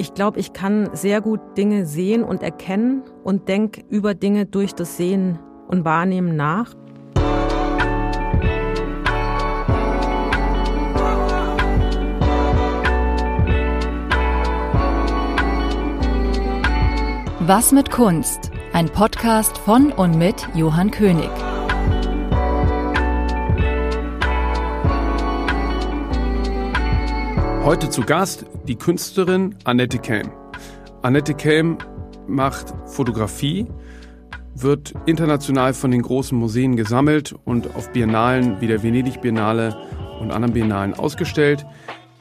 Ich glaube, ich kann sehr gut Dinge sehen und erkennen und denke über Dinge durch das Sehen und Wahrnehmen nach. Was mit Kunst? Ein Podcast von und mit Johann König. Heute zu Gast die Künstlerin Annette Kelm. Annette Kelm macht Fotografie, wird international von den großen Museen gesammelt und auf Biennalen wie der Venedig Biennale und anderen Biennalen ausgestellt.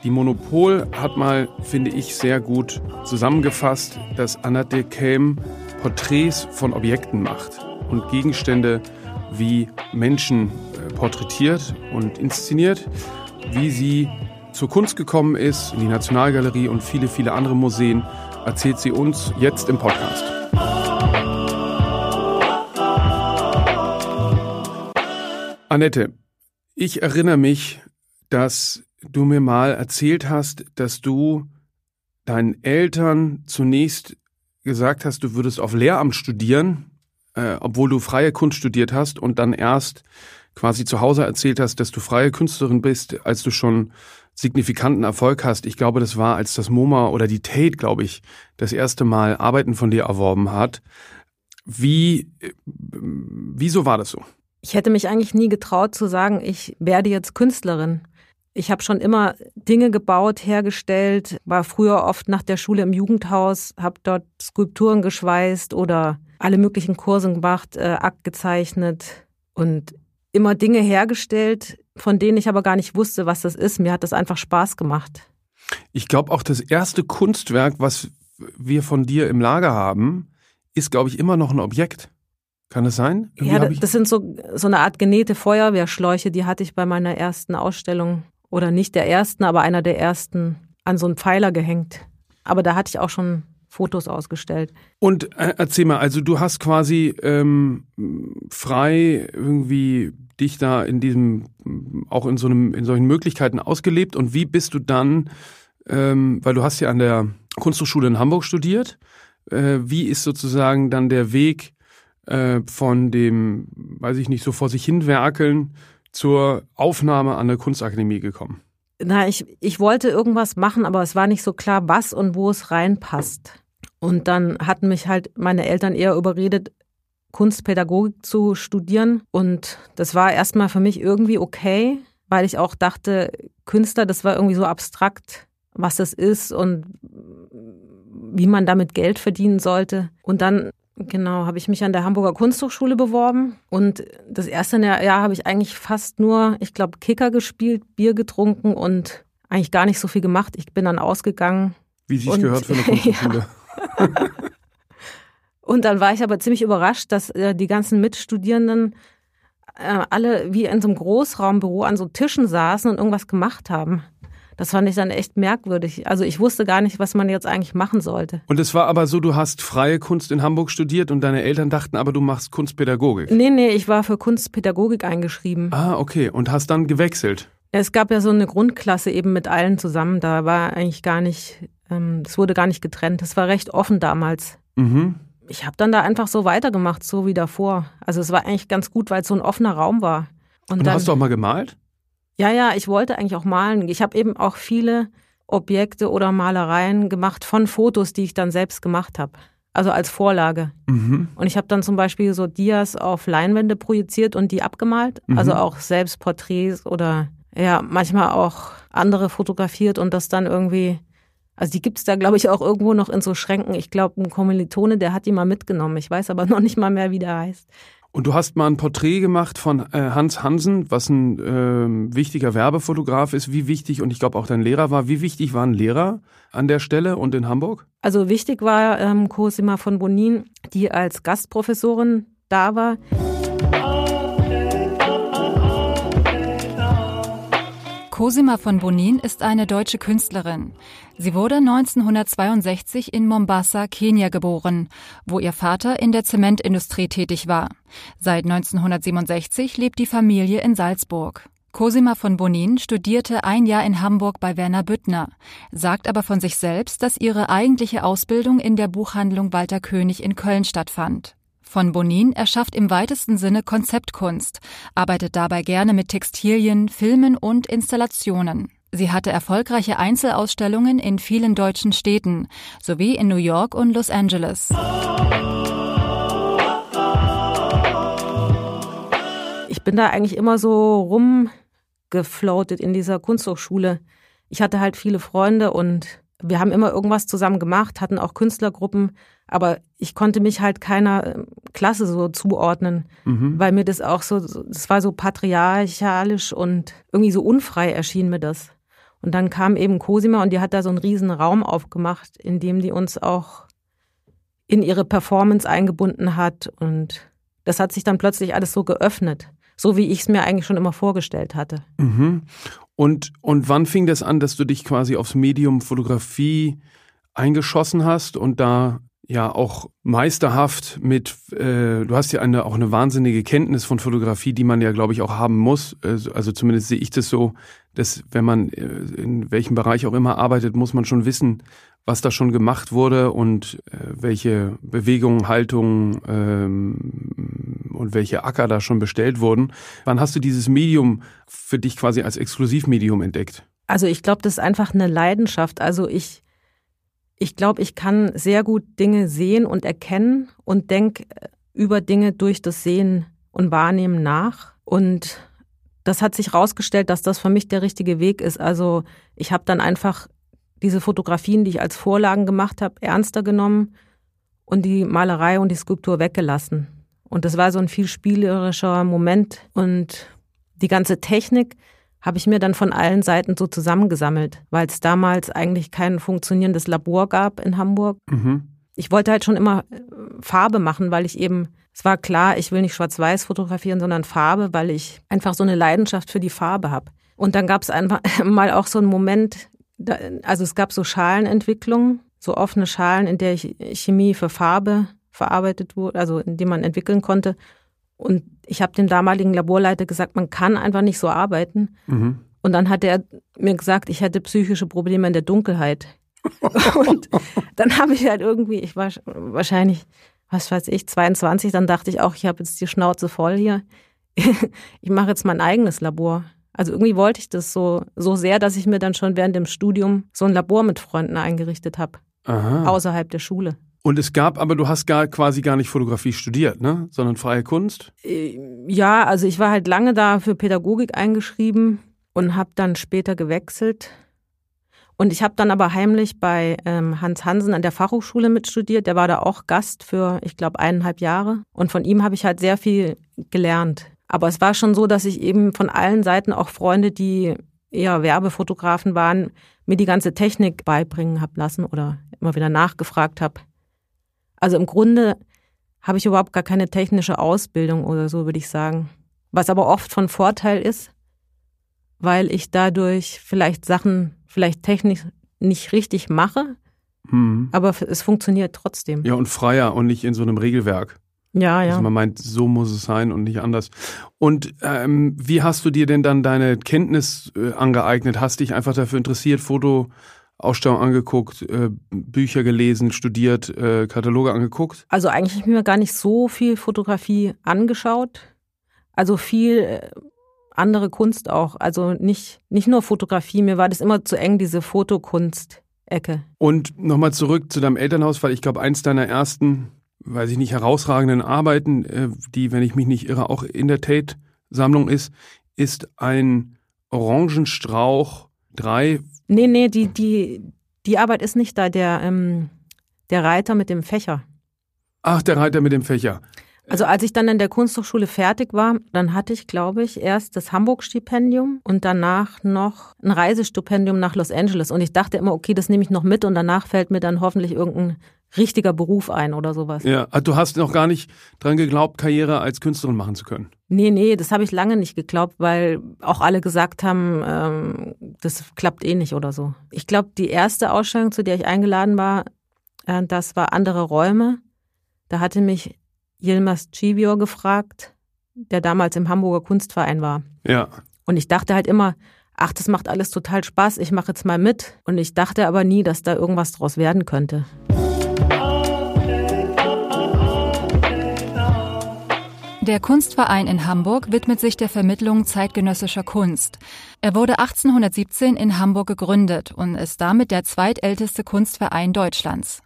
Die Monopol hat mal, finde ich, sehr gut zusammengefasst, dass Annette Kelm Porträts von Objekten macht und Gegenstände wie Menschen äh, porträtiert und inszeniert, wie sie zur Kunst gekommen ist, in die Nationalgalerie und viele, viele andere Museen, erzählt sie uns jetzt im Podcast. Annette, ich erinnere mich, dass du mir mal erzählt hast, dass du deinen Eltern zunächst gesagt hast, du würdest auf Lehramt studieren, äh, obwohl du freie Kunst studiert hast und dann erst quasi zu Hause erzählt hast, dass du freie Künstlerin bist, als du schon signifikanten Erfolg hast. Ich glaube, das war, als das MoMA oder die Tate, glaube ich, das erste Mal Arbeiten von dir erworben hat. Wie, wieso war das so? Ich hätte mich eigentlich nie getraut zu sagen, ich werde jetzt Künstlerin. Ich habe schon immer Dinge gebaut, hergestellt, war früher oft nach der Schule im Jugendhaus, habe dort Skulpturen geschweißt oder alle möglichen Kurse gemacht, äh, Akt gezeichnet und immer Dinge hergestellt, von denen ich aber gar nicht wusste, was das ist. Mir hat das einfach Spaß gemacht. Ich glaube auch das erste Kunstwerk, was wir von dir im Lager haben, ist, glaube ich, immer noch ein Objekt. Kann das sein? Irgendwie ja, das sind so, so eine Art genähte Feuerwehrschläuche, die hatte ich bei meiner ersten Ausstellung oder nicht der ersten, aber einer der ersten an so einen Pfeiler gehängt. Aber da hatte ich auch schon Fotos ausgestellt. Und äh, erzähl mal, also du hast quasi ähm, frei irgendwie dich da in diesem, auch in so einem, in solchen Möglichkeiten ausgelebt und wie bist du dann, ähm, weil du hast ja an der Kunsthochschule in Hamburg studiert, äh, wie ist sozusagen dann der Weg äh, von dem, weiß ich nicht, so vor sich hinwerkeln zur Aufnahme an der Kunstakademie gekommen? Na, ich, ich wollte irgendwas machen, aber es war nicht so klar, was und wo es reinpasst. Und dann hatten mich halt meine Eltern eher überredet, Kunstpädagogik zu studieren. Und das war erstmal für mich irgendwie okay, weil ich auch dachte, Künstler, das war irgendwie so abstrakt, was das ist und wie man damit Geld verdienen sollte. Und dann, genau, habe ich mich an der Hamburger Kunsthochschule beworben. Und das erste Jahr habe ich eigentlich fast nur, ich glaube, Kicker gespielt, Bier getrunken und eigentlich gar nicht so viel gemacht. Ich bin dann ausgegangen. Wie sich gehört für eine Kunsthochschule. Ja. Und dann war ich aber ziemlich überrascht, dass äh, die ganzen Mitstudierenden äh, alle wie in so einem Großraumbüro an so Tischen saßen und irgendwas gemacht haben. Das fand ich dann echt merkwürdig. Also ich wusste gar nicht, was man jetzt eigentlich machen sollte. Und es war aber so, du hast freie Kunst in Hamburg studiert und deine Eltern dachten aber, du machst Kunstpädagogik. Nee, nee, ich war für Kunstpädagogik eingeschrieben. Ah, okay. Und hast dann gewechselt? Es gab ja so eine Grundklasse eben mit allen zusammen. Da war eigentlich gar nicht, ähm, es wurde gar nicht getrennt. Das war recht offen damals. Mhm ich habe dann da einfach so weitergemacht, so wie davor. Also es war eigentlich ganz gut, weil es so ein offener Raum war. Und, Und dann, hast du auch mal gemalt? Ja, ja, ich wollte eigentlich auch malen. Ich habe eben auch viele Objekte oder Malereien gemacht von Fotos, die ich dann selbst gemacht habe. Also als Vorlage. Mhm. Und ich habe dann zum Beispiel so Dias auf Leinwände projiziert und die abgemalt. Mhm. Also auch selbst Porträts oder ja, manchmal auch andere fotografiert und das dann irgendwie also die gibt's da, glaube ich, auch irgendwo noch in so Schränken. Ich glaube, ein Kommilitone, der hat die mal mitgenommen. Ich weiß aber noch nicht mal mehr, wie der heißt. Und du hast mal ein Porträt gemacht von äh, Hans Hansen, was ein äh, wichtiger Werbefotograf ist. Wie wichtig, und ich glaube auch dein Lehrer war, wie wichtig waren Lehrer an der Stelle und in Hamburg? Also wichtig war ähm, Cosima von Bonin, die als Gastprofessorin da war. Cosima von Bonin ist eine deutsche Künstlerin. Sie wurde 1962 in Mombasa, Kenia geboren, wo ihr Vater in der Zementindustrie tätig war. Seit 1967 lebt die Familie in Salzburg. Cosima von Bonin studierte ein Jahr in Hamburg bei Werner Büttner, sagt aber von sich selbst, dass ihre eigentliche Ausbildung in der Buchhandlung Walter König in Köln stattfand. Von Bonin erschafft im weitesten Sinne Konzeptkunst, arbeitet dabei gerne mit Textilien, Filmen und Installationen. Sie hatte erfolgreiche Einzelausstellungen in vielen deutschen Städten sowie in New York und Los Angeles. Ich bin da eigentlich immer so rumgefloatet in dieser Kunsthochschule. Ich hatte halt viele Freunde und wir haben immer irgendwas zusammen gemacht, hatten auch Künstlergruppen, aber ich konnte mich halt keiner ähm, Klasse so zuordnen, mhm. weil mir das auch so, das war so patriarchalisch und irgendwie so unfrei erschien mir das. Und dann kam eben Cosima und die hat da so einen riesen Raum aufgemacht, in dem die uns auch in ihre Performance eingebunden hat. Und das hat sich dann plötzlich alles so geöffnet, so wie ich es mir eigentlich schon immer vorgestellt hatte. Mhm. Und, und wann fing das an, dass du dich quasi aufs Medium Fotografie eingeschossen hast und da ja auch meisterhaft mit, äh, du hast ja eine, auch eine wahnsinnige Kenntnis von Fotografie, die man ja, glaube ich, auch haben muss. Also, also zumindest sehe ich das so, dass wenn man äh, in welchem Bereich auch immer arbeitet, muss man schon wissen, was da schon gemacht wurde und äh, welche Bewegungen, Haltungen ähm, und welche Acker da schon bestellt wurden. Wann hast du dieses Medium für dich quasi als Exklusivmedium entdeckt? Also ich glaube, das ist einfach eine Leidenschaft. Also ich ich glaube, ich kann sehr gut Dinge sehen und erkennen und denke äh, über Dinge durch das Sehen und Wahrnehmen nach. Und das hat sich herausgestellt, dass das für mich der richtige Weg ist. Also ich habe dann einfach diese Fotografien, die ich als Vorlagen gemacht habe, ernster genommen und die Malerei und die Skulptur weggelassen. Und das war so ein viel spielerischer Moment. Und die ganze Technik, habe ich mir dann von allen Seiten so zusammengesammelt, weil es damals eigentlich kein funktionierendes Labor gab in Hamburg. Mhm. Ich wollte halt schon immer äh, Farbe machen, weil ich eben, es war klar, ich will nicht schwarz-weiß fotografieren, sondern Farbe, weil ich einfach so eine Leidenschaft für die Farbe habe. Und dann gab es einfach mal auch so einen Moment, also es gab so Schalenentwicklungen, so offene Schalen, in der Chemie für Farbe verarbeitet wurde, also in dem man entwickeln konnte. Und ich habe dem damaligen Laborleiter gesagt, man kann einfach nicht so arbeiten. Mhm. Und dann hat er mir gesagt, ich hätte psychische Probleme in der Dunkelheit. und dann habe ich halt irgendwie, ich war wahrscheinlich, was weiß ich, 22, dann dachte ich auch, ich habe jetzt die Schnauze voll hier. ich mache jetzt mein eigenes Labor. Also irgendwie wollte ich das so, so sehr, dass ich mir dann schon während dem Studium so ein Labor mit Freunden eingerichtet habe. Außerhalb der Schule. Und es gab, aber du hast gar quasi gar nicht Fotografie studiert, ne? Sondern freie Kunst? Äh, ja, also ich war halt lange da für Pädagogik eingeschrieben und habe dann später gewechselt. Und ich habe dann aber heimlich bei ähm, Hans Hansen an der Fachhochschule mitstudiert. Der war da auch Gast für, ich glaube, eineinhalb Jahre. Und von ihm habe ich halt sehr viel gelernt. Aber es war schon so, dass ich eben von allen Seiten auch Freunde, die eher Werbefotografen waren, mir die ganze Technik beibringen habe lassen oder immer wieder nachgefragt habe. Also im Grunde habe ich überhaupt gar keine technische Ausbildung oder so, würde ich sagen. Was aber oft von Vorteil ist, weil ich dadurch vielleicht Sachen vielleicht technisch nicht richtig mache, mhm. aber es funktioniert trotzdem. Ja, und freier und nicht in so einem Regelwerk. Ja, ja. Also man meint, so muss es sein und nicht anders. Und ähm, wie hast du dir denn dann deine Kenntnis äh, angeeignet? Hast dich einfach dafür interessiert, Foto Ausstellung angeguckt, äh, Bücher gelesen, studiert, äh, Kataloge angeguckt? Also eigentlich habe ich mir gar nicht so viel Fotografie angeschaut. Also viel äh, andere Kunst auch. Also nicht, nicht nur Fotografie, mir war das immer zu eng, diese Fotokunst-Ecke. Und nochmal zurück zu deinem Elternhaus, weil ich glaube, eins deiner ersten, weiß ich nicht, herausragenden Arbeiten, die, wenn ich mich nicht irre, auch in der Tate-Sammlung ist, ist ein Orangenstrauch, drei Nee, nee, die, die, die Arbeit ist nicht da. Der, ähm, der Reiter mit dem Fächer. Ach, der Reiter mit dem Fächer. Also als ich dann in der Kunsthochschule fertig war, dann hatte ich, glaube ich, erst das Hamburg-Stipendium und danach noch ein Reisestipendium nach Los Angeles. Und ich dachte immer, okay, das nehme ich noch mit und danach fällt mir dann hoffentlich irgendein richtiger Beruf ein oder sowas. Ja, ah, du hast noch gar nicht dran geglaubt, Karriere als Künstlerin machen zu können. Nee, nee, das habe ich lange nicht geglaubt, weil auch alle gesagt haben, ähm, das klappt eh nicht oder so. Ich glaube, die erste Ausstellung, zu der ich eingeladen war, äh, das war andere Räume. Da hatte mich Yilmaz Civior gefragt, der damals im Hamburger Kunstverein war. Ja. Und ich dachte halt immer, ach, das macht alles total Spaß, ich mache jetzt mal mit. Und ich dachte aber nie, dass da irgendwas draus werden könnte. Der Kunstverein in Hamburg widmet sich der Vermittlung zeitgenössischer Kunst. Er wurde 1817 in Hamburg gegründet und ist damit der zweitälteste Kunstverein Deutschlands.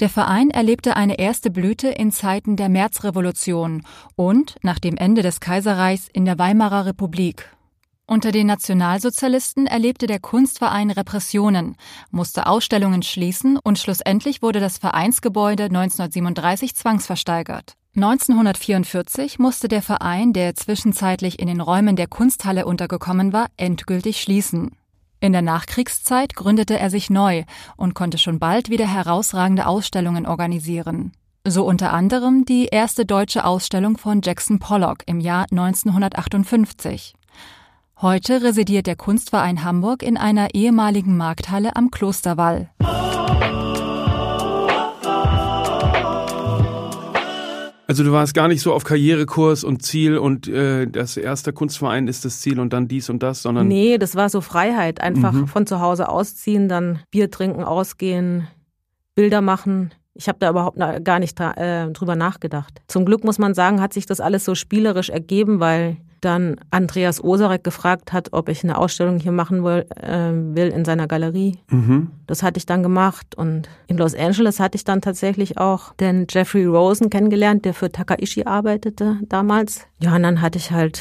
Der Verein erlebte eine erste Blüte in Zeiten der Märzrevolution und nach dem Ende des Kaiserreichs in der Weimarer Republik. Unter den Nationalsozialisten erlebte der Kunstverein Repressionen, musste Ausstellungen schließen und schlussendlich wurde das Vereinsgebäude 1937 zwangsversteigert. 1944 musste der Verein, der zwischenzeitlich in den Räumen der Kunsthalle untergekommen war, endgültig schließen. In der Nachkriegszeit gründete er sich neu und konnte schon bald wieder herausragende Ausstellungen organisieren. So unter anderem die erste deutsche Ausstellung von Jackson Pollock im Jahr 1958. Heute residiert der Kunstverein Hamburg in einer ehemaligen Markthalle am Klosterwall. Also du warst gar nicht so auf Karrierekurs und Ziel und äh, das erste Kunstverein ist das Ziel und dann dies und das, sondern. Nee, das war so Freiheit. Einfach mhm. von zu Hause ausziehen, dann Bier trinken, ausgehen, Bilder machen. Ich habe da überhaupt gar nicht äh, drüber nachgedacht. Zum Glück muss man sagen, hat sich das alles so spielerisch ergeben, weil dann Andreas Osarek gefragt hat, ob ich eine Ausstellung hier machen will, äh, will in seiner Galerie. Mhm. Das hatte ich dann gemacht und in Los Angeles hatte ich dann tatsächlich auch den Jeffrey Rosen kennengelernt, der für Takaishi arbeitete damals. Ja, und dann hatte ich halt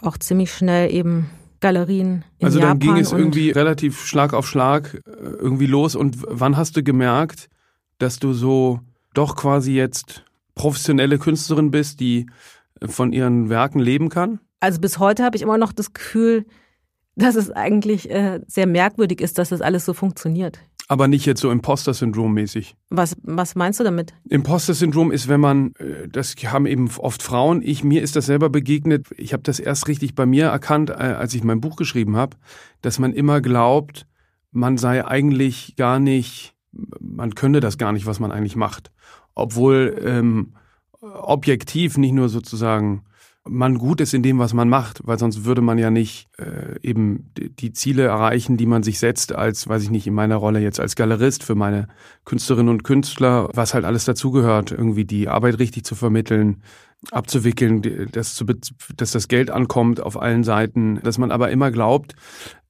auch ziemlich schnell eben Galerien in Also dann Japan ging es irgendwie relativ Schlag auf Schlag äh, irgendwie los und wann hast du gemerkt, dass du so doch quasi jetzt professionelle Künstlerin bist, die von ihren Werken leben kann? Also bis heute habe ich immer noch das Gefühl, dass es eigentlich äh, sehr merkwürdig ist, dass das alles so funktioniert. Aber nicht jetzt so Imposter-Syndrom mäßig. Was, was meinst du damit? Imposter-Syndrom ist, wenn man, äh, das haben eben oft Frauen, ich, mir ist das selber begegnet, ich habe das erst richtig bei mir erkannt, äh, als ich mein Buch geschrieben habe, dass man immer glaubt, man sei eigentlich gar nicht, man könne das gar nicht, was man eigentlich macht. Obwohl ähm, objektiv, nicht nur sozusagen man gut ist in dem, was man macht, weil sonst würde man ja nicht äh, eben die Ziele erreichen, die man sich setzt, als, weiß ich nicht, in meiner Rolle jetzt als Galerist für meine Künstlerinnen und Künstler, was halt alles dazugehört, irgendwie die Arbeit richtig zu vermitteln, abzuwickeln, dass, zu, dass das Geld ankommt auf allen Seiten, dass man aber immer glaubt,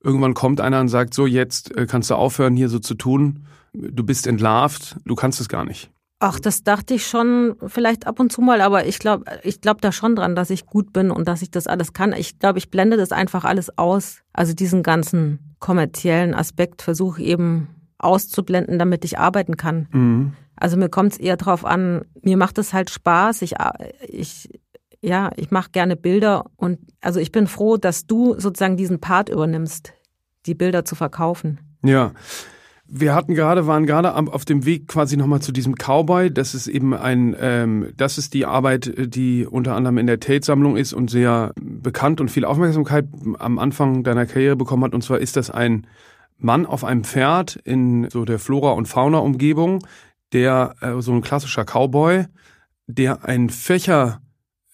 irgendwann kommt einer und sagt, so jetzt äh, kannst du aufhören, hier so zu tun, du bist entlarvt, du kannst es gar nicht. Ach, das dachte ich schon vielleicht ab und zu mal, aber ich glaube ich glaub da schon dran, dass ich gut bin und dass ich das alles kann. Ich glaube, ich blende das einfach alles aus. Also diesen ganzen kommerziellen Aspekt versuche eben auszublenden, damit ich arbeiten kann. Mhm. Also mir kommt es eher drauf an, mir macht es halt Spaß. Ich, ich, ja, ich mache gerne Bilder und also ich bin froh, dass du sozusagen diesen Part übernimmst, die Bilder zu verkaufen. Ja, wir hatten gerade, waren gerade auf dem Weg quasi nochmal zu diesem Cowboy. Das ist eben ein, ähm, das ist die Arbeit, die unter anderem in der Tate-Sammlung ist und sehr bekannt und viel Aufmerksamkeit am Anfang deiner Karriere bekommen hat. Und zwar ist das ein Mann auf einem Pferd in so der Flora- und Fauna-Umgebung, der äh, so ein klassischer Cowboy, der einen Fächer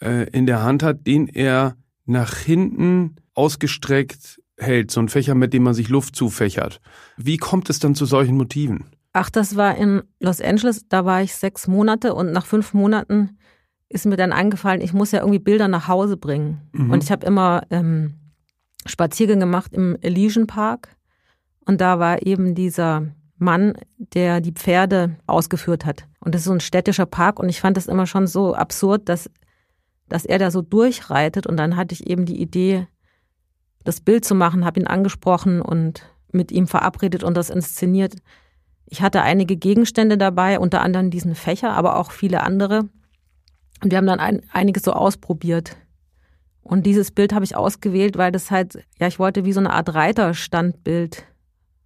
äh, in der Hand hat, den er nach hinten ausgestreckt hält, so ein Fächer, mit dem man sich Luft zufächert. Wie kommt es dann zu solchen Motiven? Ach, das war in Los Angeles, da war ich sechs Monate und nach fünf Monaten ist mir dann eingefallen, ich muss ja irgendwie Bilder nach Hause bringen. Mhm. Und ich habe immer ähm, Spaziergänge gemacht im Elysian Park und da war eben dieser Mann, der die Pferde ausgeführt hat. Und das ist so ein städtischer Park und ich fand das immer schon so absurd, dass, dass er da so durchreitet und dann hatte ich eben die Idee, das Bild zu machen, habe ihn angesprochen und mit ihm verabredet und das inszeniert. Ich hatte einige Gegenstände dabei, unter anderem diesen Fächer, aber auch viele andere. Und wir haben dann ein, einiges so ausprobiert. Und dieses Bild habe ich ausgewählt, weil das halt, ja, ich wollte wie so eine Art Reiterstandbild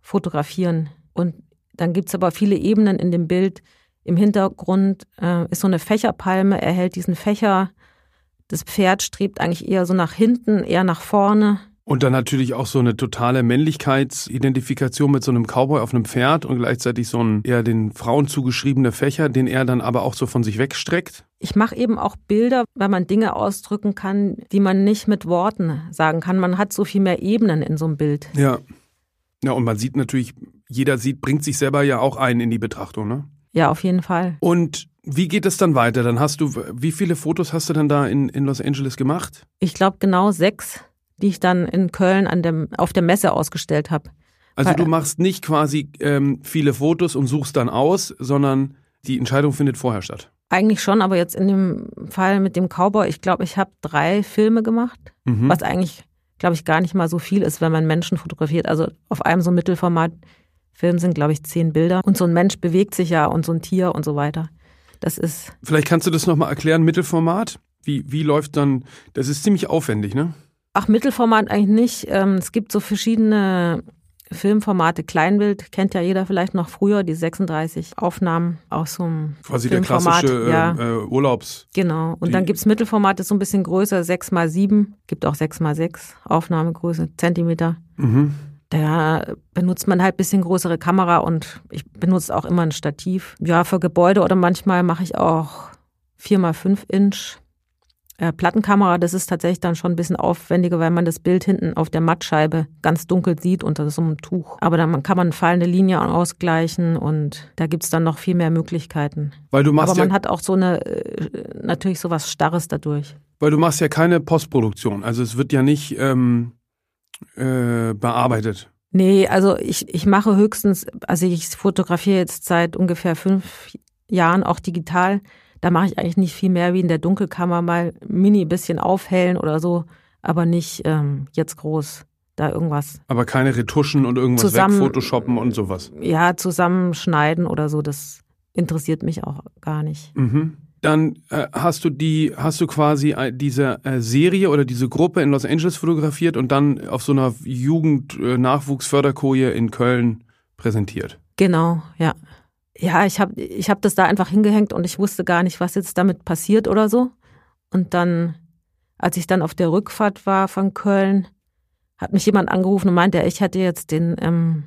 fotografieren. Und dann gibt es aber viele Ebenen in dem Bild. Im Hintergrund äh, ist so eine Fächerpalme, er hält diesen Fächer. Das Pferd strebt eigentlich eher so nach hinten, eher nach vorne. Und dann natürlich auch so eine totale Männlichkeitsidentifikation mit so einem Cowboy auf einem Pferd und gleichzeitig so ein eher den Frauen zugeschriebene Fächer, den er dann aber auch so von sich wegstreckt. Ich mache eben auch Bilder, weil man Dinge ausdrücken kann, die man nicht mit Worten sagen kann. Man hat so viel mehr Ebenen in so einem Bild. Ja. Ja, und man sieht natürlich, jeder sieht, bringt sich selber ja auch ein in die Betrachtung, ne? Ja, auf jeden Fall. Und wie geht es dann weiter? Dann hast du, wie viele Fotos hast du dann da in, in Los Angeles gemacht? Ich glaube genau sechs die ich dann in Köln an dem, auf der Messe ausgestellt habe. Also du machst nicht quasi ähm, viele Fotos und suchst dann aus, sondern die Entscheidung findet vorher statt. Eigentlich schon, aber jetzt in dem Fall mit dem Cowboy, ich glaube, ich habe drei Filme gemacht, mhm. was eigentlich, glaube ich, gar nicht mal so viel ist, wenn man Menschen fotografiert. Also auf einem so Mittelformat-Film sind, glaube ich, zehn Bilder. Und so ein Mensch bewegt sich ja und so ein Tier und so weiter. Das ist. Vielleicht kannst du das nochmal erklären, Mittelformat? Wie, wie läuft dann, das ist ziemlich aufwendig, ne? Ach, Mittelformat eigentlich nicht. Ähm, es gibt so verschiedene Filmformate. Kleinbild kennt ja jeder vielleicht noch früher, die 36 Aufnahmen aus so einem Quasi Filmformat. der klassische ja. äh, Urlaubs. Genau. Und dann gibt's Mittelformat, das ist so ein bisschen größer, 6 mal 7 Gibt auch 6 mal 6 Aufnahmegröße, Zentimeter. Mhm. Da benutzt man halt bisschen größere Kamera und ich benutze auch immer ein Stativ. Ja, für Gebäude oder manchmal mache ich auch 4 mal 5 Inch äh, Plattenkamera, das ist tatsächlich dann schon ein bisschen aufwendiger, weil man das Bild hinten auf der Mattscheibe ganz dunkel sieht unter so einem Tuch. Aber dann kann man fallende Linie ausgleichen und da gibt's dann noch viel mehr Möglichkeiten. Weil du machst Aber man ja, hat auch so eine, äh, natürlich so was Starres dadurch. Weil du machst ja keine Postproduktion. Also es wird ja nicht ähm, äh, bearbeitet. Nee, also ich, ich mache höchstens, also ich fotografiere jetzt seit ungefähr fünf Jahren auch digital. Da mache ich eigentlich nicht viel mehr wie in der Dunkelkammer mal mini bisschen aufhellen oder so, aber nicht ähm, jetzt groß da irgendwas. Aber keine Retuschen und irgendwas Zusammen, wegphotoshoppen und sowas. Ja, zusammenschneiden oder so, das interessiert mich auch gar nicht. Mhm. Dann äh, hast du die, hast du quasi äh, diese äh, Serie oder diese Gruppe in Los Angeles fotografiert und dann auf so einer Jugend-Nachwuchsförderkoje in Köln präsentiert. Genau, ja ja, ich habe ich hab das da einfach hingehängt und ich wusste gar nicht, was jetzt damit passiert oder so. Und dann, als ich dann auf der Rückfahrt war von Köln, hat mich jemand angerufen und meinte, ich hätte jetzt den ähm,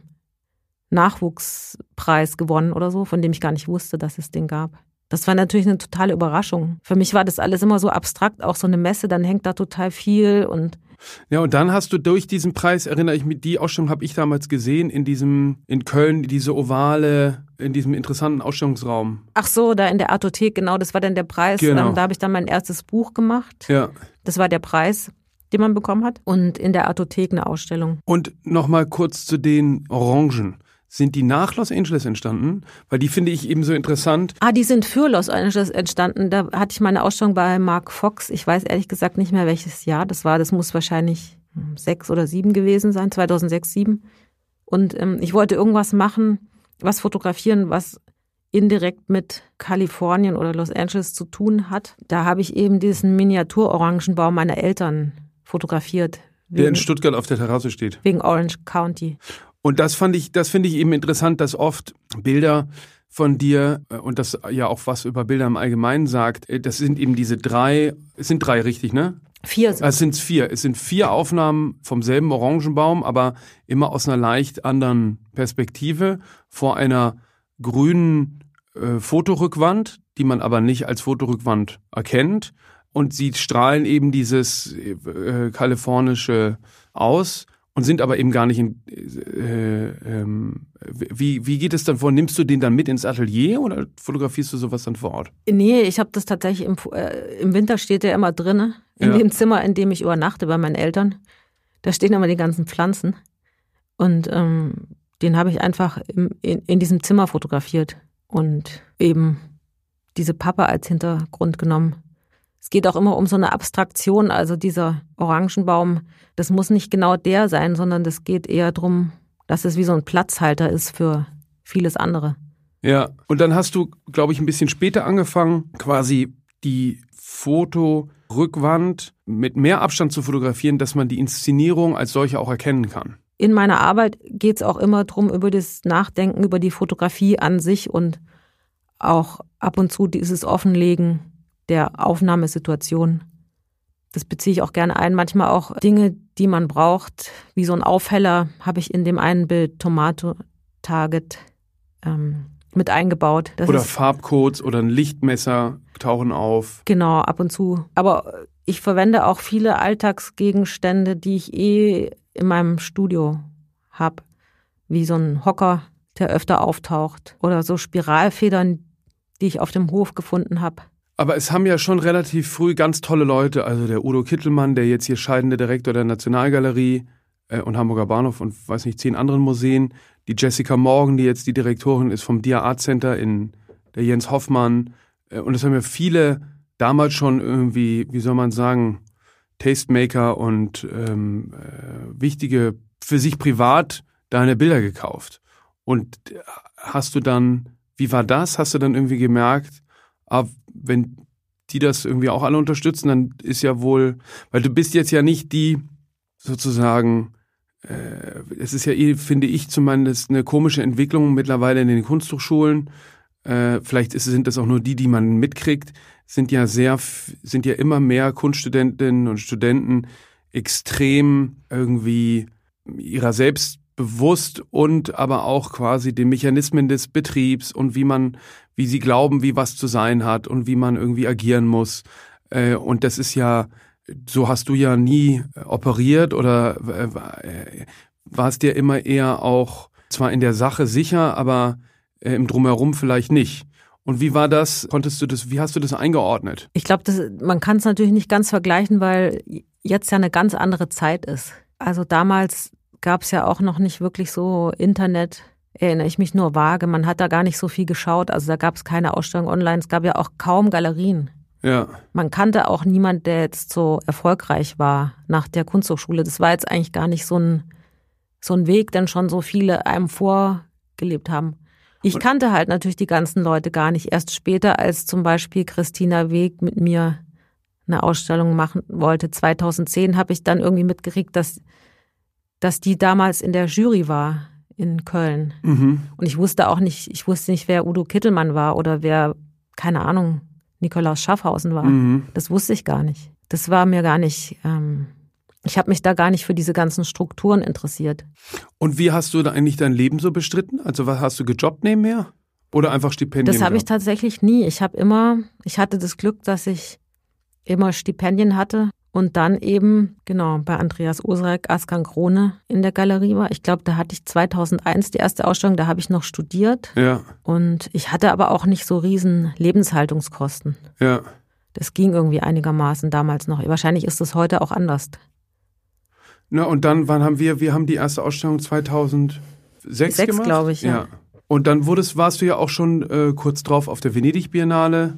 Nachwuchspreis gewonnen oder so, von dem ich gar nicht wusste, dass es den gab. Das war natürlich eine totale Überraschung. Für mich war das alles immer so abstrakt, auch so eine Messe, dann hängt da total viel und ja, und dann hast du durch diesen Preis, erinnere ich mich, die Ausstellung habe ich damals gesehen, in diesem, in Köln, diese ovale, in diesem interessanten Ausstellungsraum. Ach so, da in der Artothek, genau, das war dann der Preis. Genau. Ähm, da habe ich dann mein erstes Buch gemacht. Ja. Das war der Preis, den man bekommen hat. Und in der Artothek eine Ausstellung. Und nochmal kurz zu den Orangen sind die nach Los Angeles entstanden? Weil die finde ich eben so interessant. Ah, die sind für Los Angeles entstanden. Da hatte ich meine Ausstellung bei Mark Fox. Ich weiß ehrlich gesagt nicht mehr, welches Jahr das war. Das muss wahrscheinlich sechs oder sieben gewesen sein, 2006, sieben. Und ähm, ich wollte irgendwas machen, was fotografieren, was indirekt mit Kalifornien oder Los Angeles zu tun hat. Da habe ich eben diesen Miniaturorangenbaum meiner Eltern fotografiert. Wegen, der in Stuttgart auf der Terrasse steht. Wegen Orange County. Und das fand ich, das finde ich eben interessant, dass oft Bilder von dir äh, und das ja auch was über Bilder im Allgemeinen sagt, äh, das sind eben diese drei, es sind drei richtig, ne? Vier sind es. sind vier. Es sind vier Aufnahmen vom selben Orangenbaum, aber immer aus einer leicht anderen Perspektive vor einer grünen äh, Fotorückwand, die man aber nicht als Fotorückwand erkennt. Und sie strahlen eben dieses äh, kalifornische aus und sind aber eben gar nicht in. Äh, ähm, wie, wie geht es dann vor? Nimmst du den dann mit ins Atelier oder fotografierst du sowas dann vor Ort? Nee, ich habe das tatsächlich im, äh, im Winter steht der immer drin, in ja. dem Zimmer, in dem ich übernachte bei meinen Eltern. Da stehen immer die ganzen Pflanzen. Und ähm, den habe ich einfach im, in, in diesem Zimmer fotografiert und eben diese Pappe als Hintergrund genommen. Es geht auch immer um so eine Abstraktion, also dieser Orangenbaum, das muss nicht genau der sein, sondern das geht eher darum, dass es wie so ein Platzhalter ist für vieles andere. Ja, und dann hast du, glaube ich, ein bisschen später angefangen, quasi die Fotorückwand mit mehr Abstand zu fotografieren, dass man die Inszenierung als solche auch erkennen kann. In meiner Arbeit geht es auch immer darum, über das Nachdenken, über die Fotografie an sich und auch ab und zu dieses Offenlegen der Aufnahmesituation. das beziehe ich auch gerne ein. Manchmal auch Dinge, die man braucht, wie so ein Aufheller, habe ich in dem einen Bild Tomato Target ähm, mit eingebaut. Das oder Farbcodes oder ein Lichtmesser tauchen auf. Genau, ab und zu. Aber ich verwende auch viele Alltagsgegenstände, die ich eh in meinem Studio habe, wie so ein Hocker, der öfter auftaucht oder so Spiralfedern, die ich auf dem Hof gefunden habe. Aber es haben ja schon relativ früh ganz tolle Leute, also der Udo Kittelmann, der jetzt hier scheidende Direktor der Nationalgalerie äh, und Hamburger Bahnhof und weiß nicht, zehn anderen Museen, die Jessica Morgan, die jetzt die Direktorin ist vom Dia Art Center in der Jens Hoffmann. Äh, und es haben ja viele damals schon irgendwie, wie soll man sagen, Tastemaker und ähm, äh, wichtige für sich privat deine Bilder gekauft. Und äh, hast du dann, wie war das? Hast du dann irgendwie gemerkt, ah, wenn die das irgendwie auch alle unterstützen, dann ist ja wohl, weil du bist jetzt ja nicht die sozusagen, äh, es ist ja eh, finde ich zumindest, eine komische Entwicklung mittlerweile in den Kunsthochschulen. Äh, vielleicht ist, sind das auch nur die, die man mitkriegt, sind ja sehr, sind ja immer mehr Kunststudentinnen und Studenten extrem irgendwie ihrer selbst bewusst und aber auch quasi den Mechanismen des Betriebs und wie man, wie sie glauben, wie was zu sein hat und wie man irgendwie agieren muss. Äh, und das ist ja, so hast du ja nie operiert oder äh, warst dir immer eher auch zwar in der Sache sicher, aber äh, im Drumherum vielleicht nicht. Und wie war das? Konntest du das, wie hast du das eingeordnet? Ich glaube, man kann es natürlich nicht ganz vergleichen, weil jetzt ja eine ganz andere Zeit ist. Also damals gab es ja auch noch nicht wirklich so Internet, erinnere ich mich nur vage. Man hat da gar nicht so viel geschaut. Also da gab es keine Ausstellung online. Es gab ja auch kaum Galerien. Ja. Man kannte auch niemand, der jetzt so erfolgreich war nach der Kunsthochschule. Das war jetzt eigentlich gar nicht so ein, so ein Weg, den schon so viele einem vorgelebt haben. Ich kannte halt natürlich die ganzen Leute gar nicht. Erst später, als zum Beispiel Christina Weg mit mir eine Ausstellung machen wollte, 2010, habe ich dann irgendwie mitgekriegt, dass dass die damals in der Jury war in Köln. Mhm. Und ich wusste auch nicht, ich wusste nicht, wer Udo Kittelmann war oder wer, keine Ahnung, Nikolaus Schaffhausen war. Mhm. Das wusste ich gar nicht. Das war mir gar nicht, ähm, ich habe mich da gar nicht für diese ganzen Strukturen interessiert. Und wie hast du da eigentlich dein Leben so bestritten? Also was hast du gejobbt nebenher? Oder einfach Stipendien? Das habe ich tatsächlich nie. Ich habe immer, ich hatte das Glück, dass ich immer Stipendien hatte und dann eben, genau, bei Andreas Osreik, Askan Krone in der Galerie war. Ich glaube, da hatte ich 2001 die erste Ausstellung, da habe ich noch studiert. Ja. Und ich hatte aber auch nicht so riesen Lebenshaltungskosten. Ja. Das ging irgendwie einigermaßen damals noch. Wahrscheinlich ist es heute auch anders. Na, und dann, wann haben wir, wir haben die erste Ausstellung 2006 Sechs, gemacht? glaube ich, ja. ja. Und dann wurdest, warst du ja auch schon äh, kurz drauf auf der Venedig-Biennale,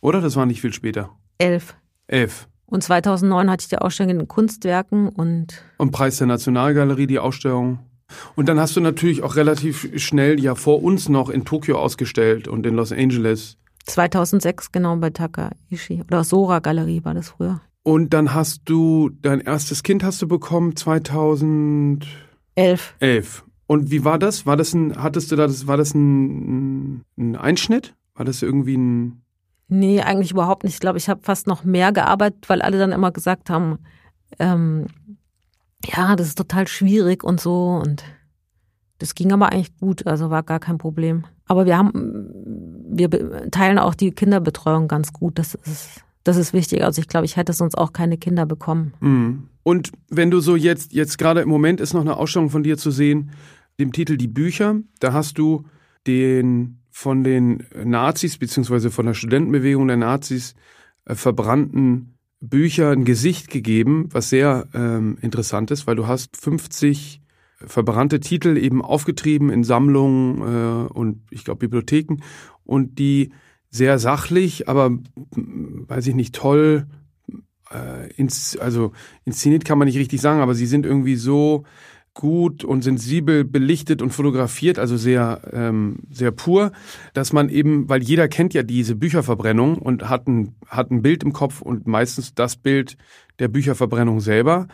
oder? Das war nicht viel später. Elf. Elf. Und 2009 hatte ich die Ausstellung in Kunstwerken und. Und Preis der Nationalgalerie, die Ausstellung. Und dann hast du natürlich auch relativ schnell ja vor uns noch in Tokio ausgestellt und in Los Angeles. 2006 genau bei Takaishi oder Sora Galerie war das früher. Und dann hast du dein erstes Kind hast du bekommen 2011. Elf. Und wie war das? War das ein hattest du da das war das ein, ein Einschnitt? War das irgendwie ein Nee, eigentlich überhaupt nicht. Ich glaube, ich habe fast noch mehr gearbeitet, weil alle dann immer gesagt haben, ähm, ja, das ist total schwierig und so. Und das ging aber eigentlich gut, also war gar kein Problem. Aber wir haben, wir teilen auch die Kinderbetreuung ganz gut. Das ist, das ist wichtig. Also ich glaube, ich hätte sonst auch keine Kinder bekommen. Mhm. Und wenn du so jetzt, jetzt gerade im Moment ist noch eine Ausstellung von dir zu sehen, dem Titel Die Bücher, da hast du den von den Nazis beziehungsweise von der Studentenbewegung der Nazis äh, verbrannten Bücher ein Gesicht gegeben, was sehr ähm, interessant ist, weil du hast 50 verbrannte Titel eben aufgetrieben in Sammlungen äh, und ich glaube Bibliotheken und die sehr sachlich, aber weiß ich nicht toll, äh, ins, also inszeniert kann man nicht richtig sagen, aber sie sind irgendwie so gut und sensibel belichtet und fotografiert, also sehr, ähm, sehr pur, dass man eben, weil jeder kennt ja diese Bücherverbrennung und hat ein, hat ein Bild im Kopf und meistens das Bild der Bücherverbrennung selber.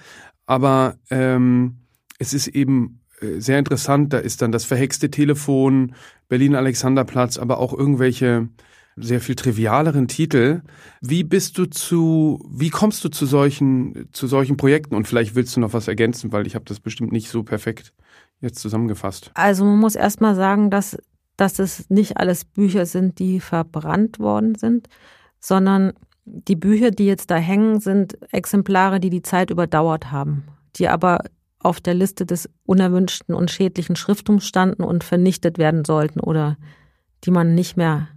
Aber ähm, es ist eben äh, sehr interessant, da ist dann das verhexte Telefon, Berlin Alexanderplatz, aber auch irgendwelche sehr viel trivialeren Titel. Wie bist du zu, wie kommst du zu solchen, zu solchen Projekten? Und vielleicht willst du noch was ergänzen, weil ich habe das bestimmt nicht so perfekt jetzt zusammengefasst. Also man muss erstmal sagen, dass, dass es nicht alles Bücher sind, die verbrannt worden sind, sondern die Bücher, die jetzt da hängen, sind Exemplare, die die Zeit überdauert haben, die aber auf der Liste des unerwünschten und schädlichen Schriftums standen und vernichtet werden sollten oder die man nicht mehr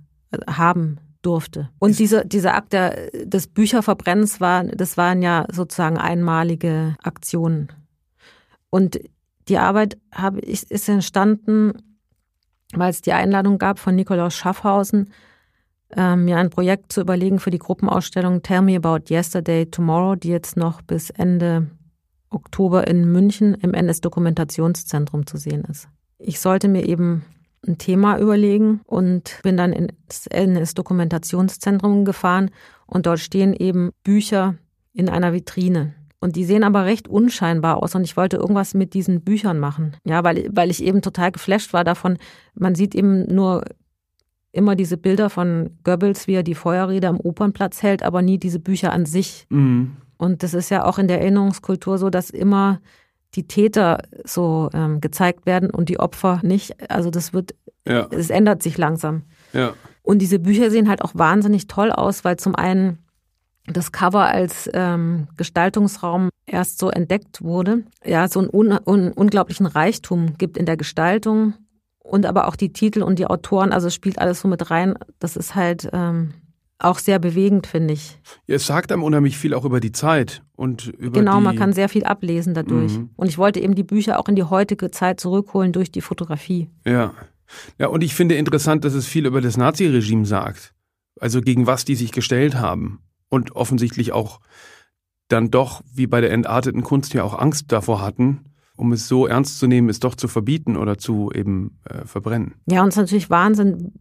haben durfte. Und diese, dieser Akt der, des Bücherverbrennens war, das waren ja sozusagen einmalige Aktionen. Und die Arbeit habe ich, ist entstanden, weil es die Einladung gab von Nikolaus Schaffhausen, äh, mir ein Projekt zu überlegen für die Gruppenausstellung Tell Me About Yesterday Tomorrow, die jetzt noch bis Ende Oktober in München im NS-Dokumentationszentrum zu sehen ist. Ich sollte mir eben ein Thema überlegen und bin dann ins NS-Dokumentationszentrum gefahren und dort stehen eben Bücher in einer Vitrine. Und die sehen aber recht unscheinbar aus und ich wollte irgendwas mit diesen Büchern machen. Ja, weil, weil ich eben total geflasht war davon. Man sieht eben nur immer diese Bilder von Goebbels, wie er die Feuerrede am Opernplatz hält, aber nie diese Bücher an sich. Mhm. Und das ist ja auch in der Erinnerungskultur so, dass immer die Täter so ähm, gezeigt werden und die Opfer nicht. Also das wird, ja. es ändert sich langsam. Ja. Und diese Bücher sehen halt auch wahnsinnig toll aus, weil zum einen das Cover als ähm, Gestaltungsraum erst so entdeckt wurde. Ja, so einen un un unglaublichen Reichtum gibt in der Gestaltung und aber auch die Titel und die Autoren, also es spielt alles so mit rein. Das ist halt ähm, auch sehr bewegend, finde ich. Es sagt einem unheimlich viel auch über die Zeit und über Genau, man kann sehr viel ablesen dadurch. Mhm. Und ich wollte eben die Bücher auch in die heutige Zeit zurückholen durch die Fotografie. Ja. Ja, und ich finde interessant, dass es viel über das Naziregime sagt. Also gegen was die sich gestellt haben. Und offensichtlich auch dann doch, wie bei der entarteten Kunst ja auch Angst davor hatten, um es so ernst zu nehmen, es doch zu verbieten oder zu eben äh, verbrennen. Ja, und es ist natürlich Wahnsinn,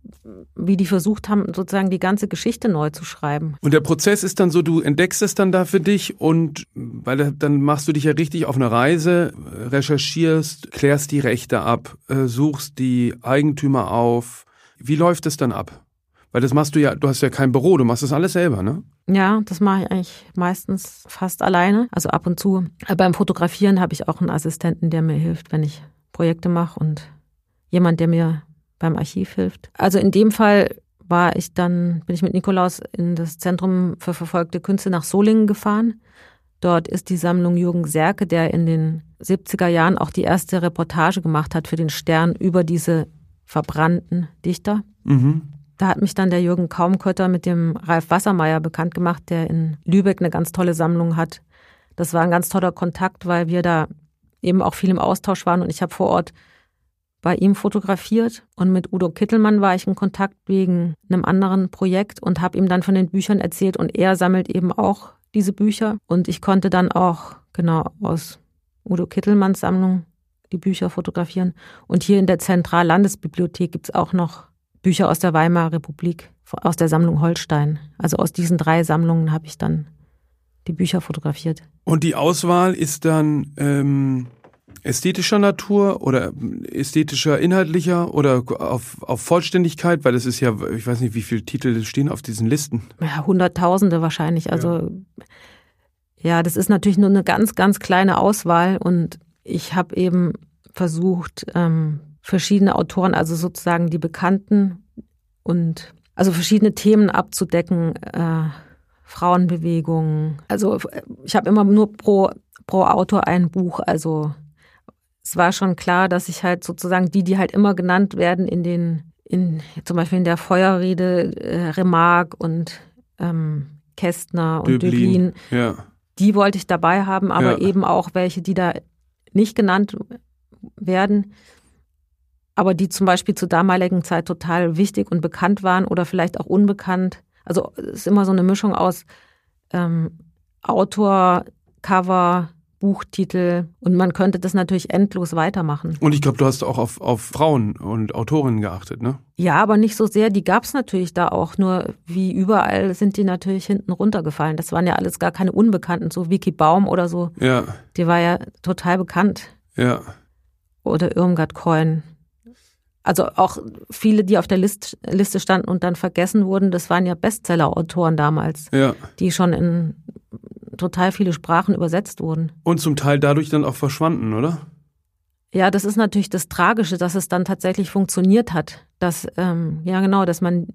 wie die versucht haben, sozusagen die ganze Geschichte neu zu schreiben. Und der Prozess ist dann so, du entdeckst es dann da für dich und weil dann machst du dich ja richtig auf eine Reise, recherchierst, klärst die Rechte ab, äh, suchst die Eigentümer auf. Wie läuft es dann ab? Weil das machst du ja, du hast ja kein Büro, du machst das alles selber, ne? Ja, das mache ich eigentlich meistens fast alleine, also ab und zu. Aber beim Fotografieren habe ich auch einen Assistenten, der mir hilft, wenn ich Projekte mache und jemand, der mir beim Archiv hilft. Also in dem Fall war ich dann, bin ich mit Nikolaus in das Zentrum für verfolgte Künste nach Solingen gefahren. Dort ist die Sammlung Jürgen Serke, der in den 70er Jahren auch die erste Reportage gemacht hat für den Stern über diese verbrannten Dichter. Mhm. Da hat mich dann der Jürgen Kaumkötter mit dem Ralf Wassermeier bekannt gemacht, der in Lübeck eine ganz tolle Sammlung hat. Das war ein ganz toller Kontakt, weil wir da eben auch viel im Austausch waren und ich habe vor Ort bei ihm fotografiert und mit Udo Kittelmann war ich in Kontakt wegen einem anderen Projekt und habe ihm dann von den Büchern erzählt und er sammelt eben auch diese Bücher und ich konnte dann auch genau aus Udo Kittelmanns Sammlung die Bücher fotografieren und hier in der Zentrallandesbibliothek gibt es auch noch Bücher aus der Weimarer Republik, aus der Sammlung Holstein. Also aus diesen drei Sammlungen habe ich dann die Bücher fotografiert. Und die Auswahl ist dann ähm, ästhetischer Natur oder ästhetischer, inhaltlicher oder auf, auf Vollständigkeit? Weil das ist ja, ich weiß nicht, wie viele Titel stehen auf diesen Listen. Ja, Hunderttausende wahrscheinlich. Also ja, ja das ist natürlich nur eine ganz, ganz kleine Auswahl und ich habe eben versucht, ähm, verschiedene Autoren, also sozusagen die Bekannten und also verschiedene Themen abzudecken, äh, Frauenbewegungen. Also ich habe immer nur pro, pro Autor ein Buch. Also es war schon klar, dass ich halt sozusagen die, die halt immer genannt werden in den, in zum Beispiel in der Feuerrede, äh, Remarque und ähm, Kästner und Döblin, ja. die wollte ich dabei haben, aber ja. eben auch welche, die da nicht genannt werden aber die zum Beispiel zur damaligen Zeit total wichtig und bekannt waren oder vielleicht auch unbekannt. Also es ist immer so eine Mischung aus ähm, Autor, Cover, Buchtitel und man könnte das natürlich endlos weitermachen. Und ich glaube, du hast auch auf, auf Frauen und Autorinnen geachtet, ne? Ja, aber nicht so sehr. Die gab es natürlich da auch. Nur wie überall sind die natürlich hinten runtergefallen. Das waren ja alles gar keine Unbekannten, so Vicky Baum oder so. Ja. Die war ja total bekannt. Ja. Oder Irmgard Coin. Also auch viele, die auf der List, Liste standen und dann vergessen wurden, das waren ja Bestseller-Autoren damals, Ja. die schon in total viele Sprachen übersetzt wurden. Und zum Teil dadurch dann auch verschwanden, oder? Ja, das ist natürlich das Tragische, dass es dann tatsächlich funktioniert hat. Dass, ähm, ja genau, dass man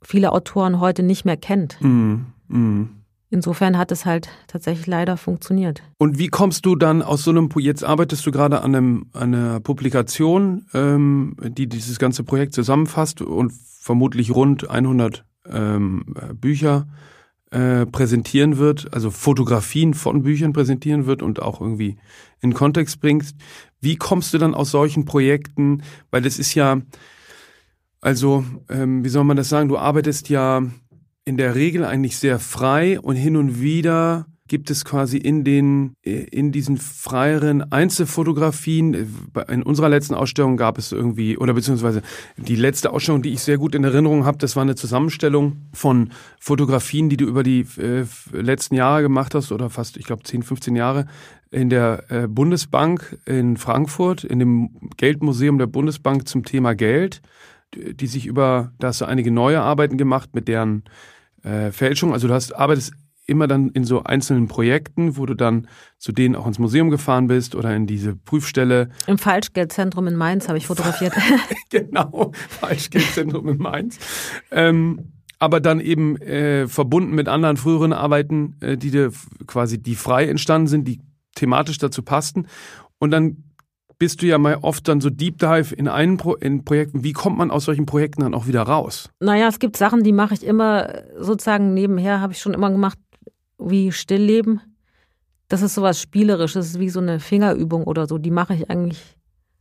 viele Autoren heute nicht mehr kennt. Mhm. Mhm. Insofern hat es halt tatsächlich leider funktioniert. Und wie kommst du dann aus so einem, jetzt arbeitest du gerade an, einem, an einer Publikation, ähm, die dieses ganze Projekt zusammenfasst und vermutlich rund 100 ähm, äh, Bücher äh, präsentieren wird, also Fotografien von Büchern präsentieren wird und auch irgendwie in Kontext bringst. Wie kommst du dann aus solchen Projekten, weil das ist ja, also, ähm, wie soll man das sagen, du arbeitest ja in der Regel eigentlich sehr frei und hin und wieder gibt es quasi in den in diesen freieren Einzelfotografien äh, in unserer letzten Ausstellung gab es irgendwie oder beziehungsweise die letzte Ausstellung, die ich sehr gut in Erinnerung habe, das war eine Zusammenstellung von Fotografien, die du über die äh, letzten Jahre gemacht hast oder fast ich glaube 10, 15 Jahre in der äh, Bundesbank in Frankfurt in dem Geldmuseum der Bundesbank zum Thema Geld die sich über, da hast du einige neue Arbeiten gemacht mit deren äh, Fälschung. Also du hast, arbeitest immer dann in so einzelnen Projekten, wo du dann zu denen auch ins Museum gefahren bist oder in diese Prüfstelle. Im Falschgeldzentrum in Mainz habe ich fotografiert. genau, Falschgeldzentrum in Mainz. Ähm, aber dann eben äh, verbunden mit anderen früheren Arbeiten, äh, die dir quasi, die frei entstanden sind, die thematisch dazu passten. Und dann bist du ja mal oft dann so Deep Dive in einen Pro in Projekten. Wie kommt man aus solchen Projekten dann auch wieder raus? Naja, es gibt Sachen, die mache ich immer sozusagen nebenher, habe ich schon immer gemacht, wie Stillleben. Das ist sowas Spielerisches, wie so eine Fingerübung oder so. Die mache ich eigentlich,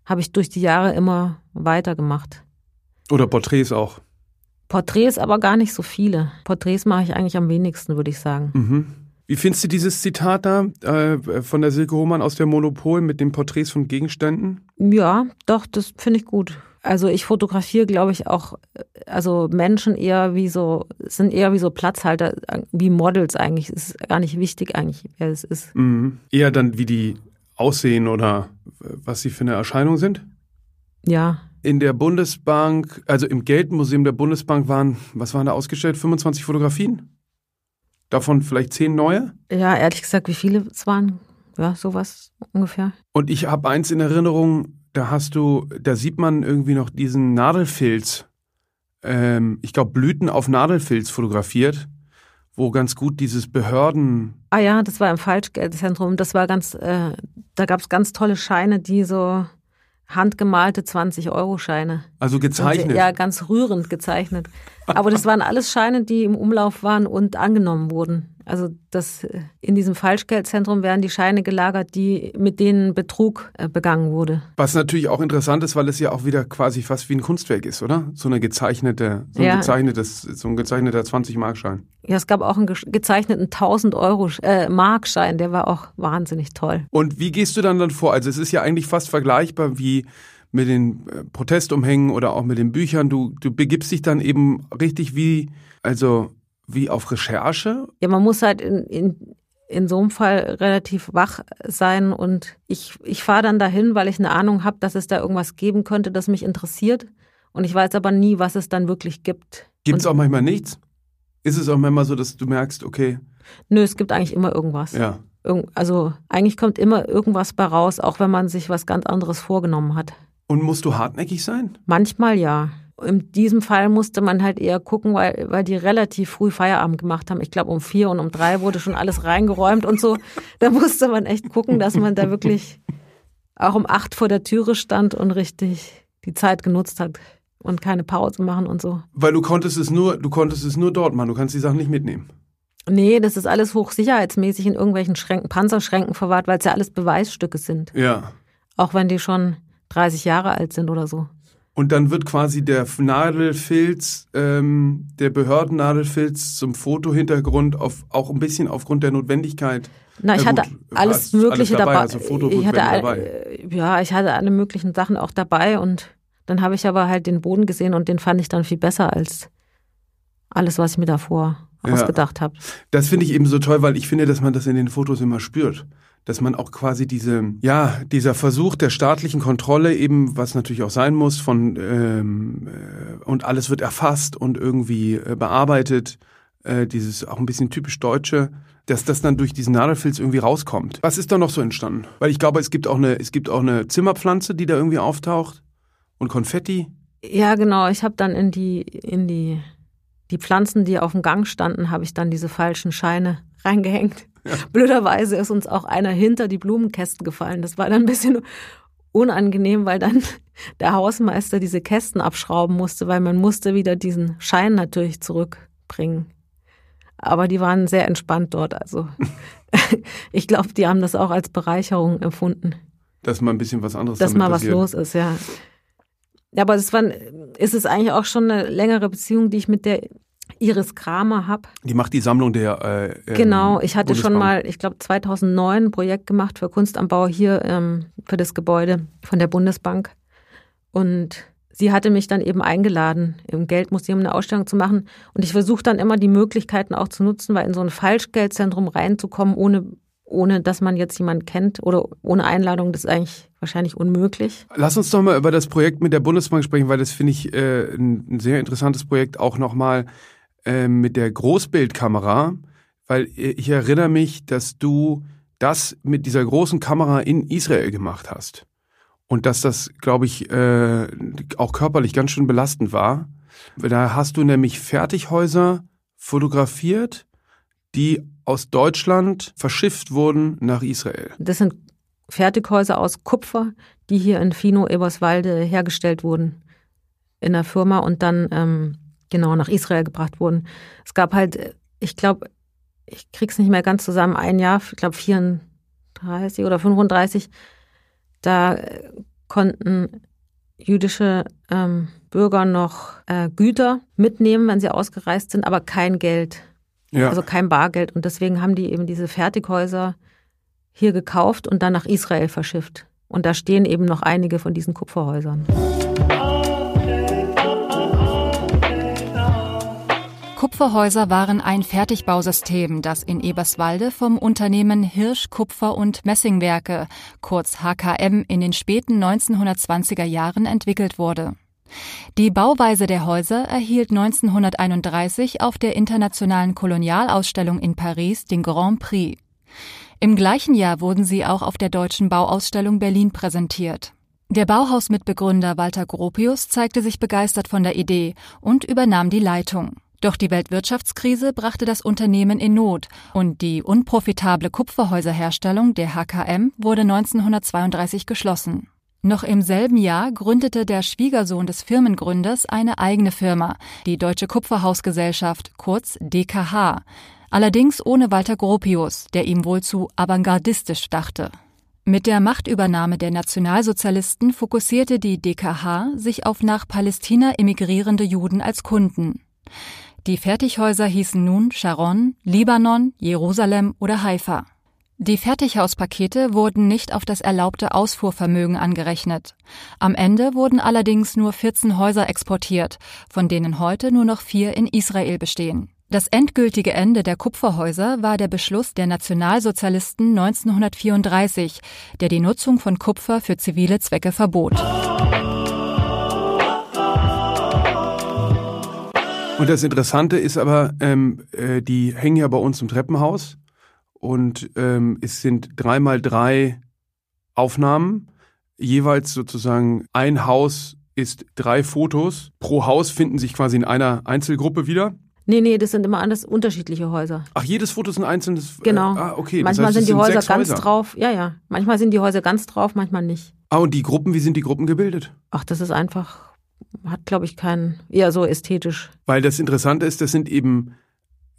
habe ich durch die Jahre immer weitergemacht. Oder Porträts auch. Porträts aber gar nicht so viele. Porträts mache ich eigentlich am wenigsten, würde ich sagen. Mhm. Wie findest du dieses Zitat da äh, von der Silke Hohmann aus der Monopol mit den Porträts von Gegenständen? Ja, doch, das finde ich gut. Also ich fotografiere, glaube ich, auch, also Menschen eher wie so, sind eher wie so Platzhalter, äh, wie Models eigentlich. Es ist gar nicht wichtig eigentlich, wer es ist. Mhm. Eher dann, wie die aussehen oder äh, was sie für eine Erscheinung sind? Ja, In der Bundesbank, also im Geldmuseum der Bundesbank waren, was waren da ausgestellt? 25 Fotografien? Davon vielleicht 10 neue? ja, ehrlich gesagt, wie viele es waren? Ja, sowas ungefähr. Und ich habe eins in Erinnerung, da hast du, da sieht man irgendwie noch diesen Nadelfilz, ähm, ich glaube Blüten auf Nadelfilz fotografiert, wo ganz gut dieses Behörden, Ah ja, das war im Falschgeldzentrum. Das war ganz, äh, da gab es ganz tolle Scheine, die so handgemalte 20-Euro-Scheine. also gezeichnet. Ja, ganz rührend gezeichnet. Aber das waren alles Scheine, die im Umlauf waren und angenommen wurden. Also das äh, in diesem Falschgeldzentrum werden die Scheine gelagert, die mit denen Betrug äh, begangen wurde. Was natürlich auch interessant ist, weil es ja auch wieder quasi fast wie ein Kunstwerk ist, oder? So eine gezeichnete, so ein Ja. gezeichnetes, so ein gezeichneter 20-Markschein. Ja, es gab auch einen ge- gezeichneten 1000 Euro äh, Markschein, der war auch wahnsinnig toll. Und wie gehst du dann dann vor? Also es ist ja eigentlich fast vergleichbar wie mit den Protestumhängen oder auch mit den Büchern. Du, du begibst dich dann eben richtig wie, also wie auf Recherche. Ja, man muss halt in, in, in so einem Fall relativ wach sein und ich, ich fahre dann dahin, weil ich eine Ahnung habe, dass es da irgendwas geben könnte, das mich interessiert. Und ich weiß aber nie, was es dann wirklich gibt. Gibt es auch manchmal nichts? Ist es auch manchmal so, dass du merkst, okay, Nö, es gibt eigentlich immer irgendwas. ja. Also eigentlich kommt immer irgendwas bei raus, auch wenn man sich was ganz anderes vorgenommen hat. Und musst du hartnäckig sein? Manchmal ja. In diesem Fall musste man halt eher gucken, weil, weil die relativ früh Feierabend gemacht haben. Ich glaube, um vier und um drei wurde schon alles reingeräumt und so. Da musste man echt gucken, dass man da wirklich auch um acht vor der Türe stand und richtig die Zeit genutzt hat und keine Pause machen und so. Weil du konntest es nur, du konntest es nur dort machen, du kannst die Sachen nicht mitnehmen. Nee, das ist alles hochsicherheitsmäßig in irgendwelchen Schränken, Panzerschränken verwahrt, weil es ja alles Beweisstücke sind. Ja. Auch wenn die schon 30 Jahre alt sind oder so. Und dann wird quasi der Nadelfilz, ähm, der Behördennadelfilz zum Fotohintergrund auf, auch ein bisschen aufgrund der Notwendigkeit. Na, ich Ja, hatte gut, alles Mögliche alles dabei, dabei. also ich hatte all, dabei. äh, ja, ich hatte alle möglichen Sachen auch dabei und dann habe ich aber halt den Boden gesehen und den fand ich dann viel besser als alles, was ich mir davor Ja. ausgedacht habe. Das finde ich eben so toll, weil ich finde, dass man das in den Fotos immer spürt. Dass man auch quasi diese, ja, dieser Versuch der staatlichen Kontrolle eben, was natürlich auch sein muss, von ähm, äh, und alles wird erfasst und irgendwie äh, bearbeitet, äh, dieses auch ein bisschen typisch Deutsche, dass das dann durch diesen Nadelfilz irgendwie rauskommt. Was ist da noch so entstanden? Weil ich glaube, es gibt auch eine, es gibt auch eine Zimmerpflanze, die da irgendwie auftaucht und Konfetti. Ja, genau. Ich habe dann in die, in die, die Pflanzen, die auf dem Gang standen, habe ich dann diese falschen Scheine reingehängt. Ja. Blöderweise ist uns auch einer hinter die Blumenkästen gefallen. Das war dann ein bisschen unangenehm, weil dann der Hausmeister diese Kästen abschrauben musste, weil man musste wieder diesen Schein natürlich zurückbringen. Aber die waren sehr entspannt dort. Also ich glaube, die haben das auch als Bereicherung empfunden. Dass mal ein bisschen was anderes Dass mal passiert. was los ist, ja. Ja, aber es war, ist es eigentlich auch schon eine längere Beziehung, die ich mit der Iris Kramer habe. Die macht die Sammlung der. Äh, ähm, genau, ich hatte Bundesbank. schon mal, ich glaube 2009 ein Projekt gemacht für Kunst am Bau hier ähm, für das Gebäude von der Bundesbank. Und sie hatte mich dann eben eingeladen, im Geldmuseum eine Ausstellung zu machen. Und ich versuche dann immer die Möglichkeiten auch zu nutzen, weil in so ein Falschgeldzentrum reinzukommen, ohne, ohne dass man jetzt jemanden kennt oder ohne Einladung, das ist eigentlich wahrscheinlich unmöglich. Lass uns doch mal über das Projekt mit der Bundesbank sprechen, weil das finde ich äh, ein sehr interessantes Projekt auch nochmal äh, mit der Großbildkamera, weil ich erinnere mich, dass du das mit dieser großen Kamera in Israel gemacht hast. Und dass das, glaube ich, äh, auch körperlich ganz schön belastend war. Da hast du nämlich Fertighäuser fotografiert, die aus Deutschland verschifft wurden nach Israel. Das sind Fertighäuser aus Kupfer, die hier in Fino Eberswalde hergestellt wurden in der Firma und dann ähm, genau nach Israel gebracht wurden. Es gab halt, ich glaube, ich krieg's nicht mehr ganz zusammen, ein Jahr, ich glaube 34 oder 35, da konnten jüdische ähm, Bürger noch äh, Güter mitnehmen, wenn sie ausgereist sind, aber kein Geld. Ja. Also kein Bargeld. Und deswegen haben die eben diese Fertighäuser hier gekauft und dann nach Israel verschifft. Und da stehen eben noch einige von diesen Kupferhäusern. Kupferhäuser waren ein Fertigbausystem, das in Eberswalde vom Unternehmen Hirsch Kupfer und Messingwerke, kurz HKM, in den späten 1920er Jahren entwickelt wurde. Die Bauweise der Häuser erhielt 1931 auf der internationalen Kolonialausstellung in Paris den Grand Prix. Im gleichen Jahr wurden sie auch auf der Deutschen Bauausstellung Berlin präsentiert. Der Bauhausmitbegründer Walter Gropius zeigte sich begeistert von der Idee und übernahm die Leitung. Doch die Weltwirtschaftskrise brachte das Unternehmen in Not und die unprofitable Kupferhäuserherstellung der HKM wurde 1932 geschlossen. Noch im selben Jahr gründete der Schwiegersohn des Firmengründers eine eigene Firma, die Deutsche Kupferhausgesellschaft, kurz DKH, allerdings ohne Walter Gropius, der ihm wohl zu avantgardistisch dachte. Mit der Machtübernahme der Nationalsozialisten fokussierte die DKH sich auf nach Palästina emigrierende Juden als Kunden. Die Fertighäuser hießen nun Sharon, Libanon, Jerusalem oder Haifa. Die Fertighauspakete wurden nicht auf das erlaubte Ausfuhrvermögen angerechnet. Am Ende wurden allerdings nur 14 Häuser exportiert, von denen heute nur noch vier in Israel bestehen. Das endgültige Ende der Kupferhäuser war der Beschluss der Nationalsozialisten 1934, der die Nutzung von Kupfer für zivile Zwecke verbot. Und das Interessante ist aber, ähm, äh, die hängen ja bei uns im Treppenhaus und ähm, es sind dreimal drei Aufnahmen, jeweils sozusagen ein Haus ist drei Fotos. Pro Haus finden sich quasi in einer Einzelgruppe wieder. Nee, nee, das sind immer anders unterschiedliche Häuser. Ach, jedes Foto ist ein einzelnes. Äh, genau. Äh, ah, okay. Manchmal das heißt, sind die Häuser ganz Häuser. drauf. Ja, ja. Manchmal sind die Häuser ganz drauf, manchmal nicht. Ah, und die Gruppen, wie sind die Gruppen gebildet? Ach, das ist einfach hat, glaube ich, keinen, eher so ästhetisch. Weil das Interessante ist, das sind eben,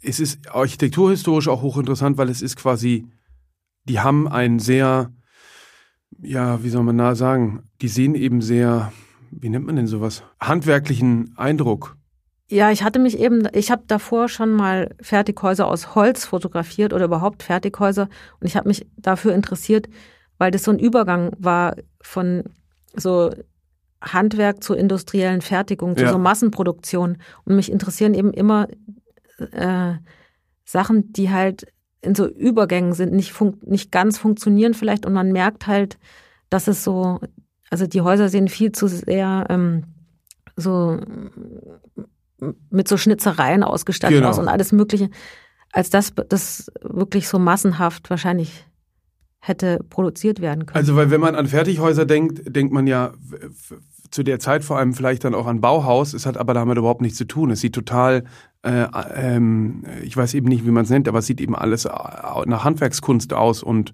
es ist architekturhistorisch auch hochinteressant, weil es ist quasi, die haben einen sehr, ja, wie soll man da sagen, die sehen eben sehr, wie nennt man denn sowas, handwerklichen Eindruck. Ja, ich hatte mich eben, ich habe davor schon mal Fertighäuser aus Holz fotografiert oder überhaupt Fertighäuser und ich habe mich dafür interessiert, weil das so ein Übergang war von so Handwerk zur industriellen Fertigung, zu ja. so Massenproduktion. Und mich interessieren eben immer äh, Sachen, die halt in so Übergängen sind, nicht, nicht ganz funktionieren vielleicht und man merkt halt, dass es so, also die Häuser sehen viel zu sehr ähm, so mit so Schnitzereien ausgestattet genau. aus und alles Mögliche, als dass das wirklich so massenhaft wahrscheinlich hätte produziert werden können. Also, weil wenn man an Fertighäuser denkt, denkt man ja zu der Zeit vor allem vielleicht dann auch an Bauhaus. Es hat aber damit überhaupt nichts zu tun. Es sieht total, äh, ähm, ich weiß eben nicht, wie man es nennt, aber es sieht eben alles nach Handwerkskunst aus und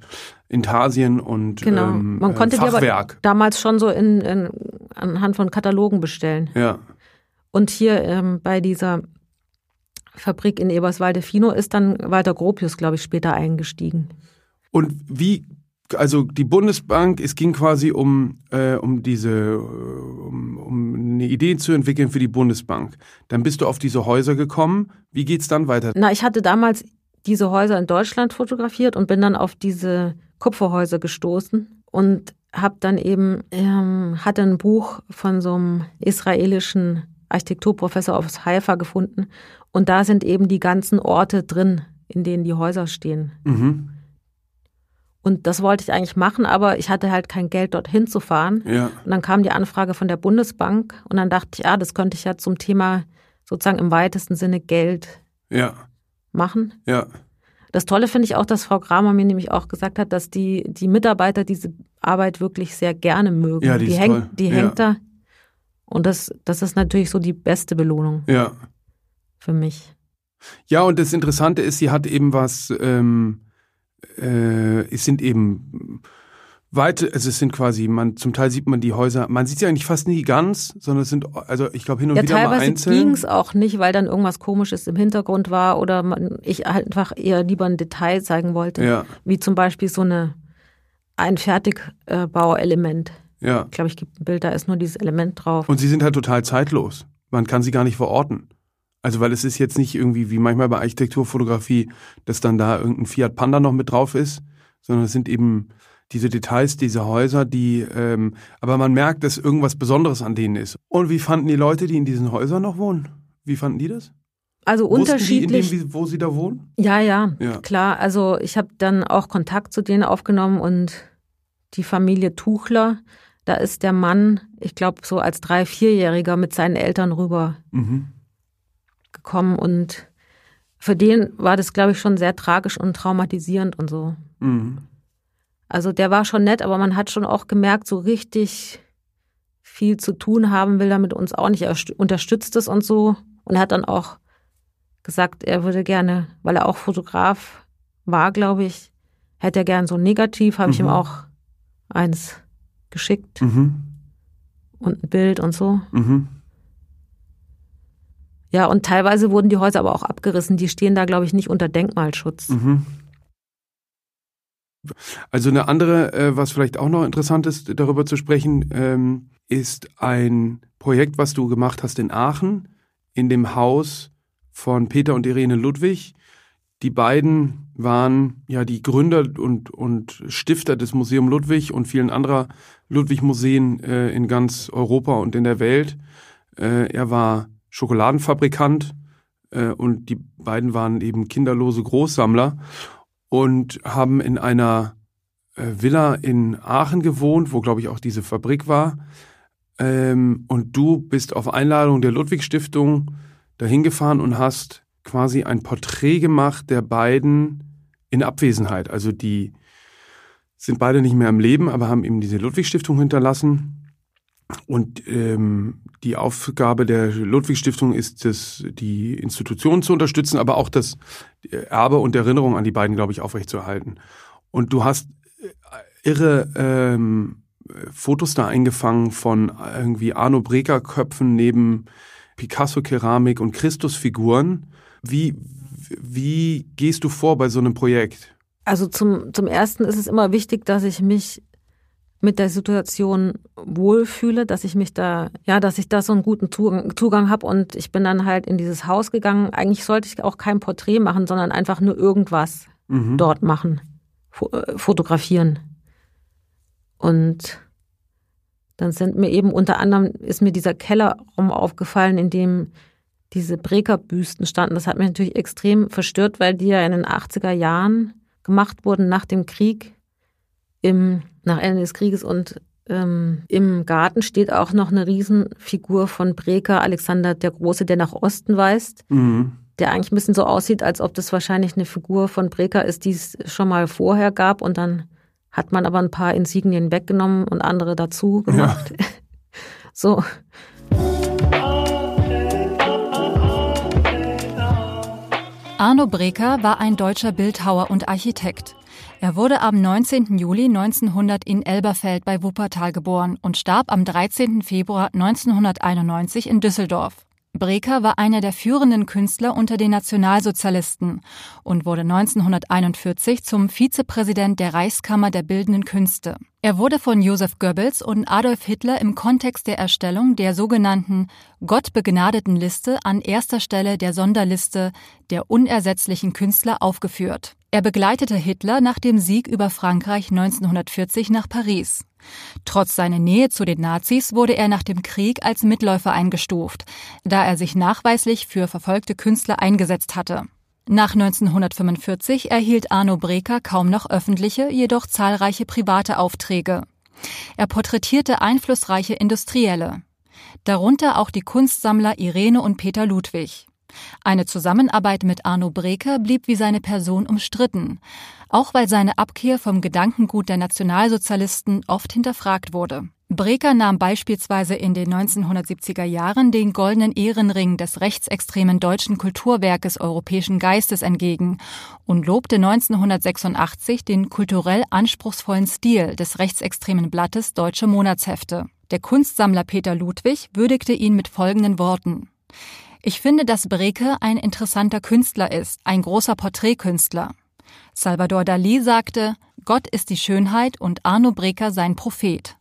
Intarsien und genau. Ähm, man konnte Fachwerk. Damals schon so in, in, anhand von Katalogen bestellen. Ja. Und hier ähm, bei dieser Fabrik in Eberswalde-Fino ist dann Walter Gropius, glaube ich, später eingestiegen. Und wie, also die Bundesbank, es ging quasi um, äh, um diese, um, um eine Idee zu entwickeln für die Bundesbank. Dann bist du auf diese Häuser gekommen. Wie geht's dann weiter? Na, ich hatte damals diese Häuser in Deutschland fotografiert und bin dann auf diese Kupferhäuser gestoßen und habe dann eben ähm, hatte ein Buch von so einem israelischen Architekturprofessor aus Haifa gefunden und da sind eben die ganzen Orte drin, in denen die Häuser stehen. Mhm. Und das wollte ich eigentlich machen, aber ich hatte halt kein Geld, dorthin zu fahren. Ja. Und dann kam die Anfrage von der Bundesbank und dann dachte ich, ja, das könnte ich ja zum Thema sozusagen im weitesten Sinne Geld ja. machen. Ja. Das Tolle finde ich auch, dass Frau Kramer mir nämlich auch gesagt hat, dass die, die Mitarbeiter diese Arbeit wirklich sehr gerne mögen. Ja, die, die hängt, toll. die ja. hängt da. Und das, das ist natürlich so die beste Belohnung. Ja. Für mich. Ja, und das Interessante ist, sie hat eben was, ähm, äh, es sind eben weite, also es sind quasi, man zum Teil sieht man die Häuser, man sieht sie eigentlich fast nie ganz, sondern es sind, also ich glaube hin und ja, wieder mal einzeln. Teilweise ging es auch nicht, weil dann irgendwas Komisches im Hintergrund war oder man, ich einfach eher lieber ein Detail zeigen wollte, ja. wie zum Beispiel so eine ein Fertigbauelement. Ja. Ich glaube, ich gibt ein Bild, da ist nur dieses Element drauf. Und sie sind halt total zeitlos. Man kann sie gar nicht verorten. Also weil es ist jetzt nicht irgendwie wie manchmal bei Architekturfotografie, dass dann da irgendein Fiat Panda noch mit drauf ist, sondern es sind eben diese Details, diese Häuser, die, ähm, aber man merkt, dass irgendwas Besonderes an denen ist. Und wie fanden die Leute, die in diesen Häusern noch wohnen? Wie fanden die das? Also Wussten unterschiedlich. Die in dem, wo sie da wohnen? Ja, ja, Ja. klar. Also ich habe dann auch Kontakt zu denen aufgenommen und die Familie Tuchler, da ist der Mann, ich glaube, so als drei-, vierjähriger mit seinen Eltern rüber Mhm. Gekommen und für den war das, glaube ich, schon sehr tragisch und traumatisierend und so. Mhm. Also der war schon nett, aber man hat schon auch gemerkt, so richtig viel zu tun haben will er mit uns auch nicht. Er st- unterstützt es und so. Und er hat dann auch gesagt, er würde gerne, weil er auch Fotograf war, glaube ich, hätte er gern so ein Negativ, habe ich ihm Mhm. auch eins geschickt Mhm. und ein Bild und so. Mhm. Ja, und teilweise wurden die Häuser aber auch abgerissen. Die stehen da, glaube ich, nicht unter Denkmalschutz. Mhm. Also eine andere, äh, was vielleicht auch noch interessant ist, darüber zu sprechen, ähm, ist ein Projekt, was du gemacht hast in Aachen, in dem Haus von Peter und Irene Ludwig. Die beiden waren ja die Gründer und, und Stifter des Museum Ludwig und vielen anderer Ludwig-Museen äh, in ganz Europa und in der Welt. Äh, er war Schokoladenfabrikant äh, und die beiden waren eben kinderlose Großsammler und haben in einer äh, Villa in Aachen gewohnt, wo glaube ich auch diese Fabrik war. Ähm, und du bist auf Einladung der Ludwig Stiftung dahin gefahren und hast quasi ein Porträt gemacht der beiden in Abwesenheit. Also die sind beide nicht mehr am Leben, aber haben eben diese Ludwig Stiftung hinterlassen. Und ähm, die Aufgabe der Ludwig Stiftung ist es, die Institutionen zu unterstützen, aber auch das Erbe und Erinnerung an die beiden, glaube ich, aufrechtzuerhalten. Und du hast äh, irre ähm, Fotos da eingefangen von irgendwie Arno Breker Köpfen neben Picasso Keramik und Christusfiguren. Wie, wie gehst du vor bei so einem Projekt? Also zum, zum ersten ist es immer wichtig, dass ich mich mit der Situation wohlfühle, dass ich mich da, ja, dass ich da so einen guten Zugang, Zugang habe und ich bin dann halt in dieses Haus gegangen. Eigentlich sollte ich auch kein Porträt machen, sondern einfach nur irgendwas Mhm. dort machen, äh, fotografieren. Und dann sind mir eben unter anderem ist mir dieser Kellerraum aufgefallen, in dem diese Breker-Büsten standen. Das hat mich natürlich extrem verstört, weil die ja in den 80er Jahren gemacht wurden nach dem Krieg, im, nach Ende des Krieges und ähm, im Garten steht auch noch eine Riesenfigur von Breker, Alexander der Große, der nach Osten weist. Mhm. Der eigentlich ein bisschen so aussieht, als ob das wahrscheinlich eine Figur von Breker ist, die es schon mal vorher gab. Und dann hat man aber ein paar Insignien weggenommen und andere dazu gemacht. Ja. so. Arno Breker war ein deutscher Bildhauer und Architekt. Er wurde am 19. Juli 1900 in Elberfeld bei Wuppertal geboren und starb am 13. Februar 1991 in Düsseldorf. Breker war einer der führenden Künstler unter den Nationalsozialisten und wurde 1941 zum Vizepräsident der Reichskammer der Bildenden Künste. Er wurde von Josef Goebbels und Adolf Hitler im Kontext der Erstellung der sogenannten Gottbegnadeten Liste an erster Stelle der Sonderliste der unersetzlichen Künstler aufgeführt. Er begleitete Hitler nach dem Sieg über Frankreich 1940 nach Paris. Trotz seiner Nähe zu den Nazis wurde er nach dem Krieg als Mitläufer eingestuft, da er sich nachweislich für verfolgte Künstler eingesetzt hatte. Nach 1945 erhielt Arno Breker kaum noch öffentliche, jedoch zahlreiche private Aufträge. Er porträtierte einflussreiche Industrielle, darunter auch die Kunstsammler Irene und Peter Ludwig. Eine Zusammenarbeit mit Arno Breker blieb wie seine Person umstritten, auch weil seine Abkehr vom Gedankengut der Nationalsozialisten oft hinterfragt wurde. Breker nahm beispielsweise in den 1970er Jahren den goldenen Ehrenring des rechtsextremen deutschen Kulturwerkes Europäischen Geistes entgegen und lobte 1986 den kulturell anspruchsvollen Stil des rechtsextremen Blattes Deutsche Monatshefte. Der Kunstsammler Peter Ludwig würdigte ihn mit folgenden Worten. Ich finde, dass Breke ein interessanter Künstler ist, ein großer Porträtkünstler. Salvador Dali sagte, Gott ist die Schönheit und Arno Breker sein Prophet.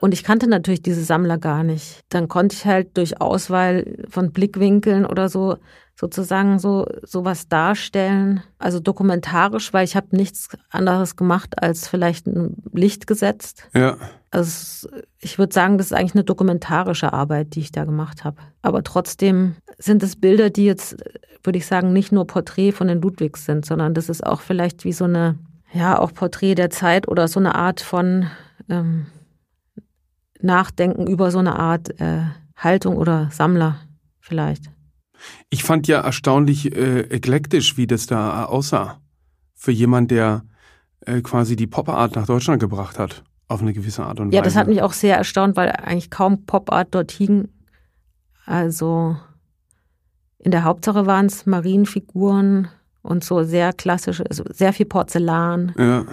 Und ich kannte natürlich diese Sammler gar nicht. Dann konnte ich halt durch Auswahl von Blickwinkeln oder so sozusagen so sowas darstellen, also dokumentarisch, weil ich habe nichts anderes gemacht als vielleicht ein Licht gesetzt. Ja. Also ich würde sagen, das ist eigentlich eine dokumentarische Arbeit, die ich da gemacht habe. Aber trotzdem sind es Bilder, die jetzt, würde ich sagen, nicht nur Porträt von den Ludwigs sind, sondern das ist auch vielleicht wie so eine, ja, auch Porträt der Zeit oder so eine Art von ähm, Nachdenken über so eine Art äh, Haltung oder Sammler vielleicht. Ich fand ja erstaunlich äh, eklektisch, wie das da aussah. Für jemand, der äh, quasi die Pop-Art nach Deutschland gebracht hat. Auf eine gewisse Art und Weise. Ja, das hat mich auch sehr erstaunt, weil eigentlich kaum Pop-Art dort hing. Also in der Hauptsache waren es Marienfiguren und so sehr klassische, also sehr viel Porzellan. Ja.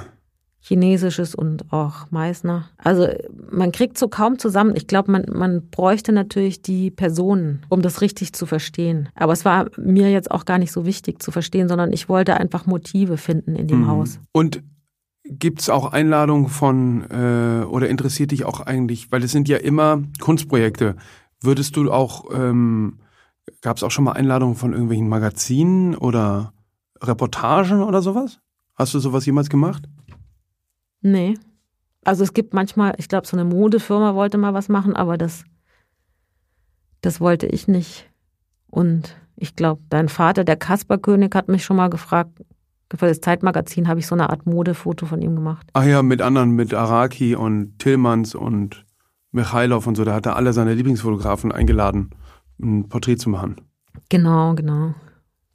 Chinesisches und auch Meißner. Also man kriegt so kaum zusammen. Ich glaube, man, man bräuchte natürlich die Personen, um das richtig zu verstehen. Aber es war mir jetzt auch gar nicht so wichtig zu verstehen, sondern ich wollte einfach Motive finden in dem mhm. Haus. Und gibt es auch Einladungen von äh, oder interessiert dich auch eigentlich, weil es sind ja immer Kunstprojekte. Würdest du auch, ähm, gab es auch schon mal Einladungen von irgendwelchen Magazinen oder Reportagen oder sowas? Hast du sowas jemals gemacht? Nee. Also es gibt manchmal, ich glaube, so eine Modefirma wollte mal was machen, aber das, das wollte ich nicht. Und ich glaube, dein Vater, der Kasperkönig, hat mich schon mal gefragt, für das Zeitmagazin habe ich so eine Art Modefoto von ihm gemacht. Ach ja, mit anderen, mit Araki und Tillmanns und Michailov und so. Da hat er alle seine Lieblingsfotografen eingeladen, ein Porträt zu machen. Genau, genau.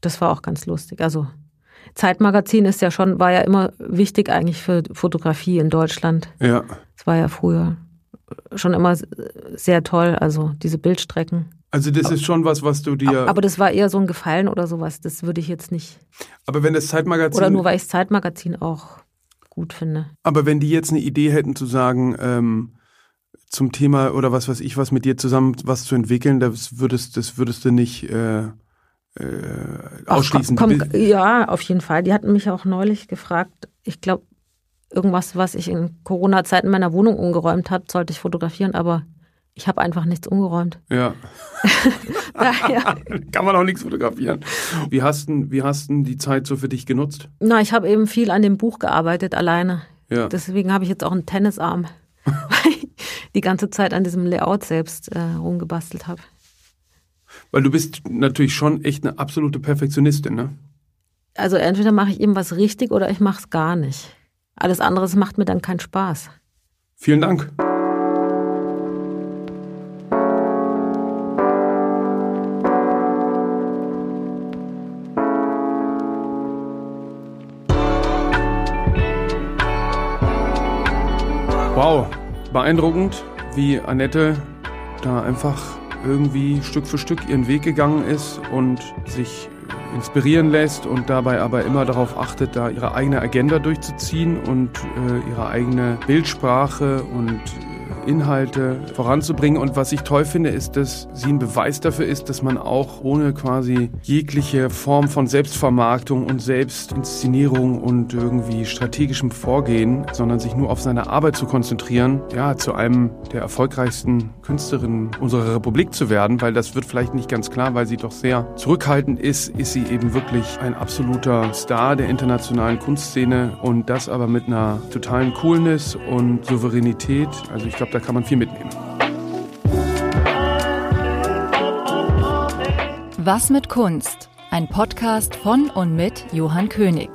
Das war auch ganz lustig. Also Zeitmagazin ist ja schon, war ja immer wichtig eigentlich für Fotografie in Deutschland. Ja. Es war ja früher schon immer sehr toll, also diese Bildstrecken. Also das ist schon was, was du dir. Aber das war eher so ein Gefallen oder sowas. Das würde ich jetzt nicht. Aber wenn das Zeitmagazin. Oder nur weil ich das Zeitmagazin auch gut finde. Aber wenn die jetzt eine Idee hätten zu sagen, ähm, zum Thema oder was weiß ich, was mit dir zusammen was zu entwickeln, das würdest, das würdest du nicht äh, äh, ausschließen. Ach, komm, komm, ja, auf jeden Fall. Die hatten mich auch neulich gefragt. Ich glaube, irgendwas, was ich in Corona-Zeiten in meiner Wohnung umgeräumt habe, sollte ich fotografieren, aber ich habe einfach nichts umgeräumt. Ja. ja. Kann man auch nichts fotografieren. Wie hast du wie hast die Zeit so für dich genutzt? Na, ich habe eben viel an dem Buch gearbeitet, alleine. Ja. Deswegen habe ich jetzt auch einen Tennisarm. die ganze Zeit an diesem Layout selbst äh, rumgebastelt habe. Weil du bist natürlich schon echt eine absolute Perfektionistin, ne? Also entweder mache ich eben was richtig oder ich mache es gar nicht. Alles andere macht mir dann keinen Spaß. Vielen Dank. Wow, beeindruckend, wie Annette da einfach irgendwie Stück für Stück ihren Weg gegangen ist und sich inspirieren lässt und dabei aber immer darauf achtet, da ihre eigene Agenda durchzuziehen und äh, ihre eigene Bildsprache und Inhalte voranzubringen. Und was ich toll finde, ist, dass sie ein Beweis dafür ist, dass man auch ohne quasi jegliche Form von Selbstvermarktung und Selbstinszenierung und irgendwie strategischem Vorgehen, sondern sich nur auf seine Arbeit zu konzentrieren, ja, zu einem der erfolgreichsten Künstlerinnen unserer Republik zu werden, weil das wird vielleicht nicht ganz klar, weil sie doch sehr zurückhaltend ist, ist sie eben wirklich ein absoluter Star der internationalen Kunstszene und das aber mit einer totalen Coolness und Souveränität. Also ich glaube, da kann man viel mitnehmen. Was mit Kunst? Ein Podcast von und mit Johann König.